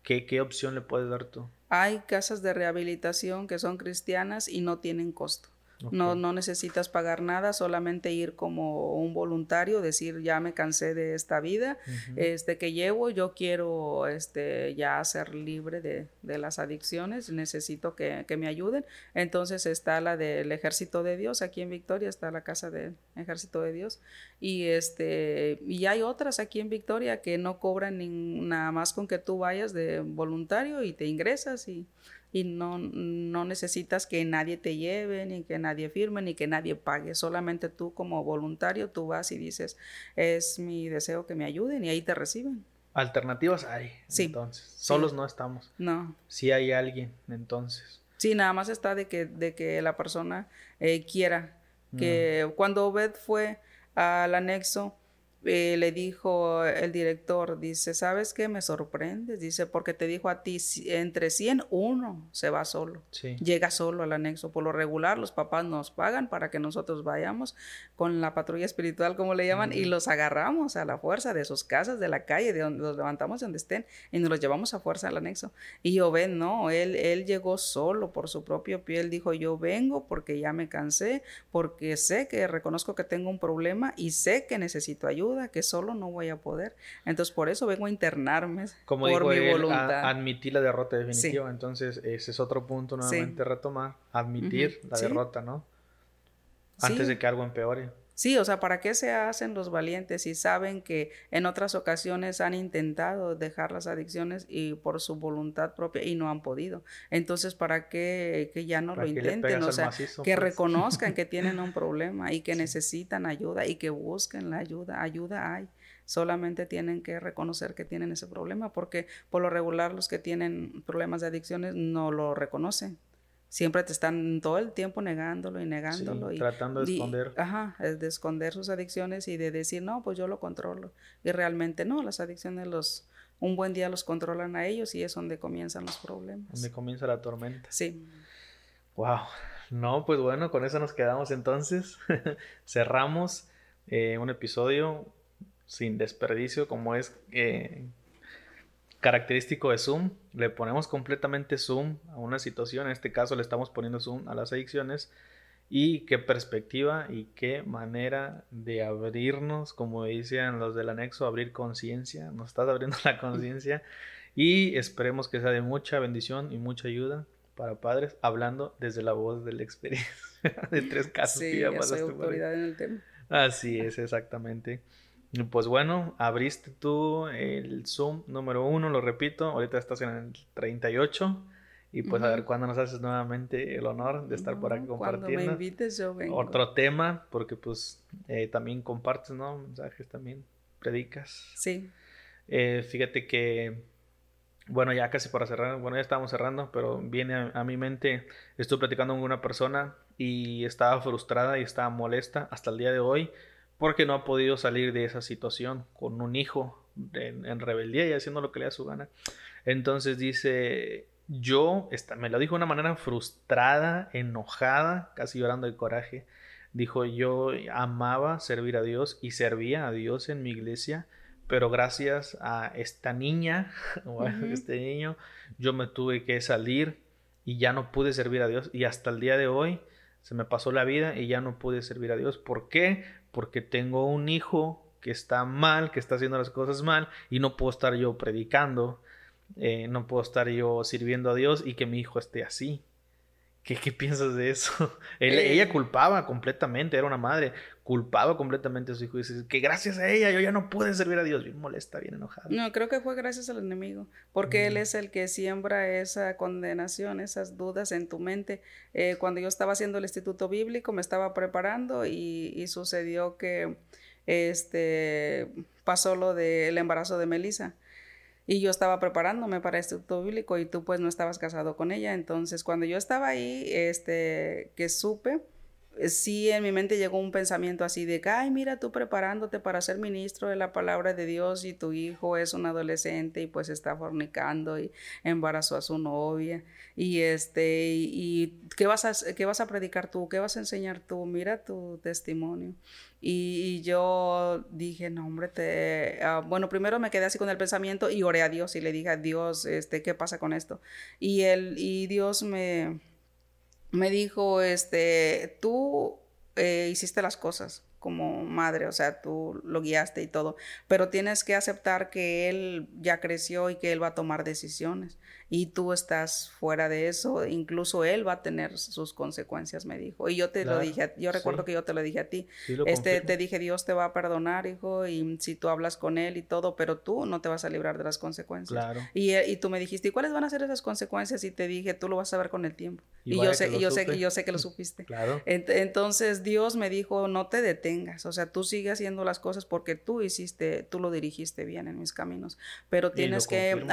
¿Qué, qué opción le puedes dar tú? Hay casas de rehabilitación que son cristianas y no tienen costo. No, no necesitas pagar nada, solamente ir como un voluntario, decir ya me cansé de esta vida, este que llevo, yo quiero este ya ser libre de, de las adicciones, necesito que, que, me ayuden. Entonces está la del Ejército de Dios, aquí en Victoria está la casa del Ejército de Dios. Y este, y hay otras aquí en Victoria que no cobran ni, nada más con que tú vayas de voluntario y te ingresas y y no, no necesitas que nadie te lleve, ni que nadie firme, ni que nadie pague. Solamente tú como voluntario, tú vas y dices, es mi deseo que me ayuden y ahí te reciben. Alternativas hay. Sí. Entonces, solos no estamos. No. Si hay alguien, entonces. Sí, nada más está de que, de que la persona eh, quiera. Que cuando Obed fue al anexo, eh, le dijo el director, dice, ¿sabes qué? Me sorprendes, dice, porque te dijo a ti, entre 100, uno se va solo, llega solo al anexo. Por lo regular, los papás nos pagan para que nosotros vayamos con la patrulla espiritual, como le llaman, y los agarramos a la fuerza de sus casas, de la calle, de donde los levantamos de donde estén, y nos los llevamos a fuerza al anexo. Y yo ven, no, él, él llegó solo por su propio pie, él dijo, yo vengo porque ya me cansé, porque sé que reconozco que tengo un problema y sé que necesito ayuda que solo no voy a poder. Entonces, por eso vengo a internarme Como por mi voluntad. admitir la derrota definitiva. Entonces, ese es otro punto nuevamente retomar, admitir la derrota, ¿no? Antes de que algo empeore. Sí, o sea, ¿para qué se hacen los valientes si saben que en otras ocasiones han intentado dejar las adicciones y por su voluntad propia y no han podido? Entonces, ¿para qué que ya no lo intenten? O sea, que pues? reconozcan que tienen un problema y que necesitan ayuda y que busquen la ayuda. Ayuda hay. Solamente tienen que reconocer que tienen ese problema porque por lo regular los que tienen problemas de adicciones no lo reconocen siempre te están todo el tiempo negándolo y negándolo. y, tratando de esconder. Ajá, de esconder sus adicciones y de decir, no, pues yo lo controlo. Y realmente no, las adicciones los, un buen día los controlan a ellos y es donde comienzan los problemas. Donde comienza la tormenta. Sí. Wow. No, pues bueno, con eso nos quedamos entonces. Cerramos eh, un episodio sin desperdicio como es eh, característico de Zoom. Le ponemos completamente Zoom a una situación. En este caso le estamos poniendo Zoom a las adicciones. Y qué perspectiva y qué manera de abrirnos, como decían los del anexo, abrir conciencia. Nos estás abriendo la conciencia. Y esperemos que sea de mucha bendición y mucha ayuda para padres, hablando desde la voz de la experiencia de tres casos sí, que ya autoridad en el tema. Así es, exactamente. Pues bueno, abriste tú el Zoom número uno, lo repito, ahorita estás en el 38 y pues a ver cuándo nos haces nuevamente el honor de estar por aquí compartiendo. Cuando me invites yo vengo. Otro tema, porque pues eh, también compartes, ¿no? Mensajes también, predicas. Sí. Eh, fíjate que, bueno, ya casi para cerrar, bueno, ya estamos cerrando, pero viene a, a mi mente, estuve platicando con una persona y estaba frustrada y estaba molesta hasta el día de hoy porque no ha podido salir de esa situación con un hijo en, rebeldía y haciendo lo que le da su gana. Entonces dice, yo, me lo dijo de una manera frustrada, enojada, casi llorando de coraje. Dijo, yo amaba servir a Dios y servía a Dios en mi iglesia, pero gracias a esta niña o a este niño, yo me tuve que salir y ya no pude servir a Dios y hasta el día de hoy se me pasó la vida y ya no pude servir a Dios. ¿Por qué? Porque tengo un hijo que está mal, que está haciendo las cosas mal y no puedo estar yo predicando, eh, no puedo estar yo sirviendo a Dios y que mi hijo esté así. ¿Qué, qué piensas de eso? Eh, ella culpaba completamente, era una madre, culpaba completamente a su hijo y dice que gracias a ella yo ya no pude servir a Dios, bien molesta, bien enojada. No, creo que fue gracias al enemigo, porque él es el que siembra esa condenación, esas dudas en tu mente. Eh, cuando yo estaba haciendo el instituto bíblico, me estaba preparando y, y sucedió que este pasó lo del embarazo de Melissa y yo estaba preparándome para este instituto bíblico y tú pues no estabas casado con ella. Entonces cuando yo estaba ahí, este, que supe, sí en mi mente llegó un pensamiento así de ay, mira tú preparándote para ser ministro de la palabra de Dios y tu hijo es un adolescente y pues está fornicando y embarazó a su novia y este, y, ¿qué, vas a, ¿qué vas a predicar tú? ¿Qué vas a enseñar tú? Mira tu testimonio. Y, yo dije, no, hombre, te... Ah, bueno, primero me quedé así con el pensamiento y oré a Dios y le dije a Dios, este, ¿qué pasa con esto? Y, él, y Dios me, me dijo, este, tú eh, hiciste las cosas como madre, o sea, tú lo guiaste y todo, pero tienes que aceptar que él ya creció y que él va a tomar decisiones y tú estás fuera de eso, incluso él va a tener sus consecuencias, me dijo. Y yo te lo dije, yo recuerdo que yo te lo dije a ti. este te dije, Dios te va a perdonar, hijo, y si tú hablas con él y todo, pero tú no te vas a librar de las consecuencias. Claro. Y, y tú me dijiste, ¿y cuáles van a ser esas consecuencias? Y te dije, tú lo vas a ver con el tiempo. Y, yo sé, yo sé que yo sé que lo supiste. Claro. entonces Dios me dijo, no te detengas, o sea, tú sigues haciendo las cosas porque tú hiciste, tú lo dirigiste bien en mis caminos, pero tienes que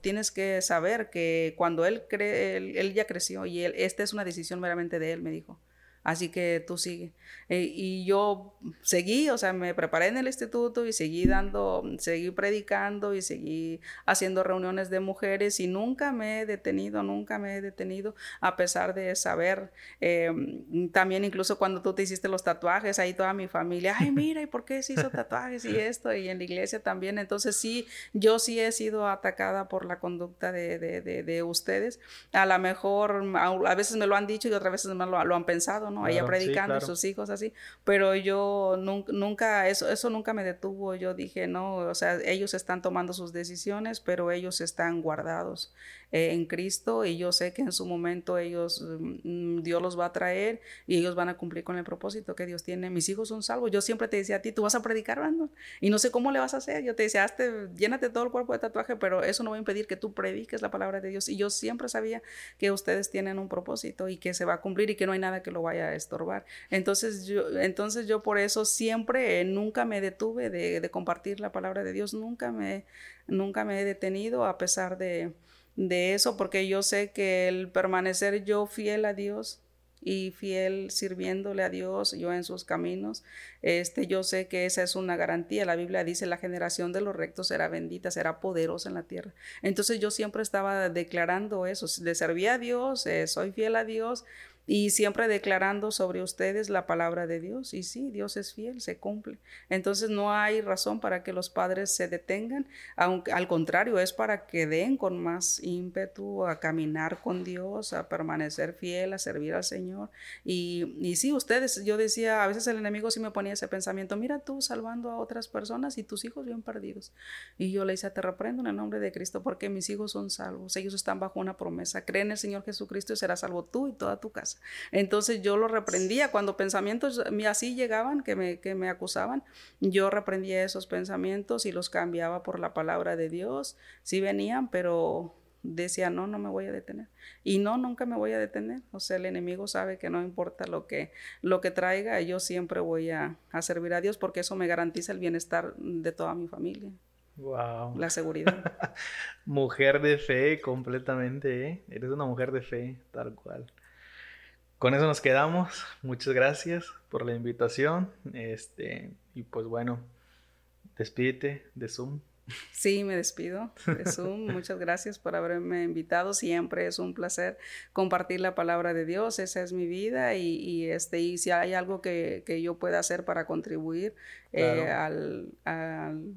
tienes que saber que cuando él cree, él, ya creció y él, esta es una decisión meramente de él, me dijo. Así que tú sigue. Eh, y yo seguí, o sea, me preparé en el instituto y seguí dando, seguí predicando y seguí haciendo reuniones de mujeres y nunca me he detenido, nunca me he detenido, a pesar de saber, em, también incluso cuando tú te hiciste los tatuajes, ahí toda mi familia, ay, mira, ¿y por qué se hizo tatuajes y esto? Y en la iglesia también. Entonces sí, yo sí he sido atacada por la conducta de, de, de, ustedes. A lo mejor, a, veces me lo han dicho y otras veces me lo, lo han pensado, ¿no? Ella predicando y sus hijos así, pero yo nunca, eso, eso nunca me detuvo, yo dije, no, o sea, ellos están tomando sus decisiones, pero ellos están guardados eh, en Cristo y yo sé que en su momento ellos, mm, Dios los va a traer y ellos van a cumplir con el propósito que Dios tiene. Mis hijos son salvos. Yo siempre te decía a ti, tú vas a predicar, Brandon, y no sé cómo le vas a hacer. Yo te decía, hazte, llénate todo el cuerpo de tatuaje, pero eso no va a impedir que tú prediques la palabra de Dios. Y yo siempre sabía que ustedes tienen un propósito y que se va a cumplir y que no hay nada que lo vaya a estorbar. Entonces yo, entonces yo por eso siempre, eh, nunca me detuve de, de compartir la palabra de Dios, nunca me, nunca me he detenido a pesar de de eso porque yo sé que el permanecer yo fiel a Dios y fiel sirviéndole a Dios, yo en sus caminos, este, yo sé que esa es una garantía. La Biblia dice, la generación de los rectos será bendita, será poderosa en la tierra. Entonces yo siempre estaba declarando eso, le servía a Dios, eh, soy fiel a Dios, y siempre declarando sobre ustedes la palabra de Dios. Y sí, Dios es fiel, se cumple. Entonces no hay razón para que los padres se detengan, aunque al contrario, es para que den con más ímpetu a caminar con Dios, a permanecer fiel, a servir al Señor. Y, y sí, ustedes, yo decía, a veces el enemigo sí me ponía ese pensamiento, mira tú salvando a otras personas y tus hijos bien perdidos. Y yo le decía, te reprendo en el nombre de Cristo porque mis hijos son salvos, ellos están bajo una promesa, creen en el Señor Jesucristo y será salvo tú y toda tu casa. Entonces yo lo reprendía. Cuando pensamientos así llegaban, que me, que me acusaban, yo reprendía esos pensamientos y los cambiaba por la palabra de Dios. Sí venían, pero decía, no, no me voy a detener. Y no, nunca me voy a detener. O sea, el enemigo sabe que no importa lo que, lo que traiga, yo siempre voy a, a servir a Dios porque eso me garantiza el bienestar de toda mi familia. Wow. La seguridad. mujer de fe, completamente, ¿eh? Eres una mujer de fe, tal cual con eso nos quedamos. Muchas gracias por la invitación. Este, y pues bueno, despídete de Zoom. Sí, me despido de Zoom. Muchas gracias por haberme invitado. Siempre es un placer compartir la palabra de Dios. Esa es mi vida y, este, y si hay algo que, yo pueda hacer para contribuir eh, al,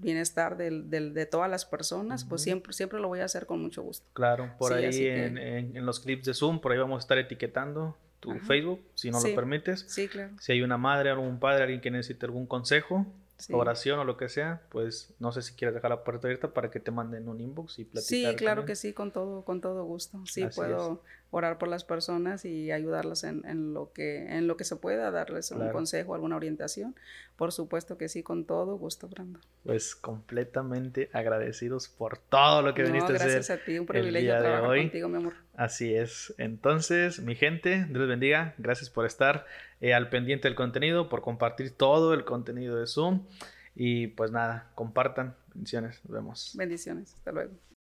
bienestar de todas las personas, pues siempre, siempre lo voy a hacer con mucho gusto. Claro, por ahí en, en los clips de Zoom, por ahí vamos a estar etiquetando tu Facebook, si no lo permites. Sí, claro. Si hay una madre, algún padre, alguien que necesite algún consejo, oración o lo que sea, pues no sé si quieres dejar la puerta abierta para que te manden un inbox y platicar. Sí, claro que sí, con todo, con todo gusto. Sí, puedo orar por las personas y ayudarlas en, lo, que, en lo que se pueda, darles un consejo, alguna orientación. Por supuesto que sí, con todo gusto, Brando. Pues completamente agradecidos por todo lo que viniste a hacer. Gracias a ti, un privilegio trabajar contigo, mi amor. Así es. Entonces, mi gente, Dios bendiga. Gracias por estar eh, al pendiente del contenido, por compartir todo el contenido de Zoom. Y pues nada, compartan. Bendiciones. Nos vemos. Bendiciones. Hasta luego.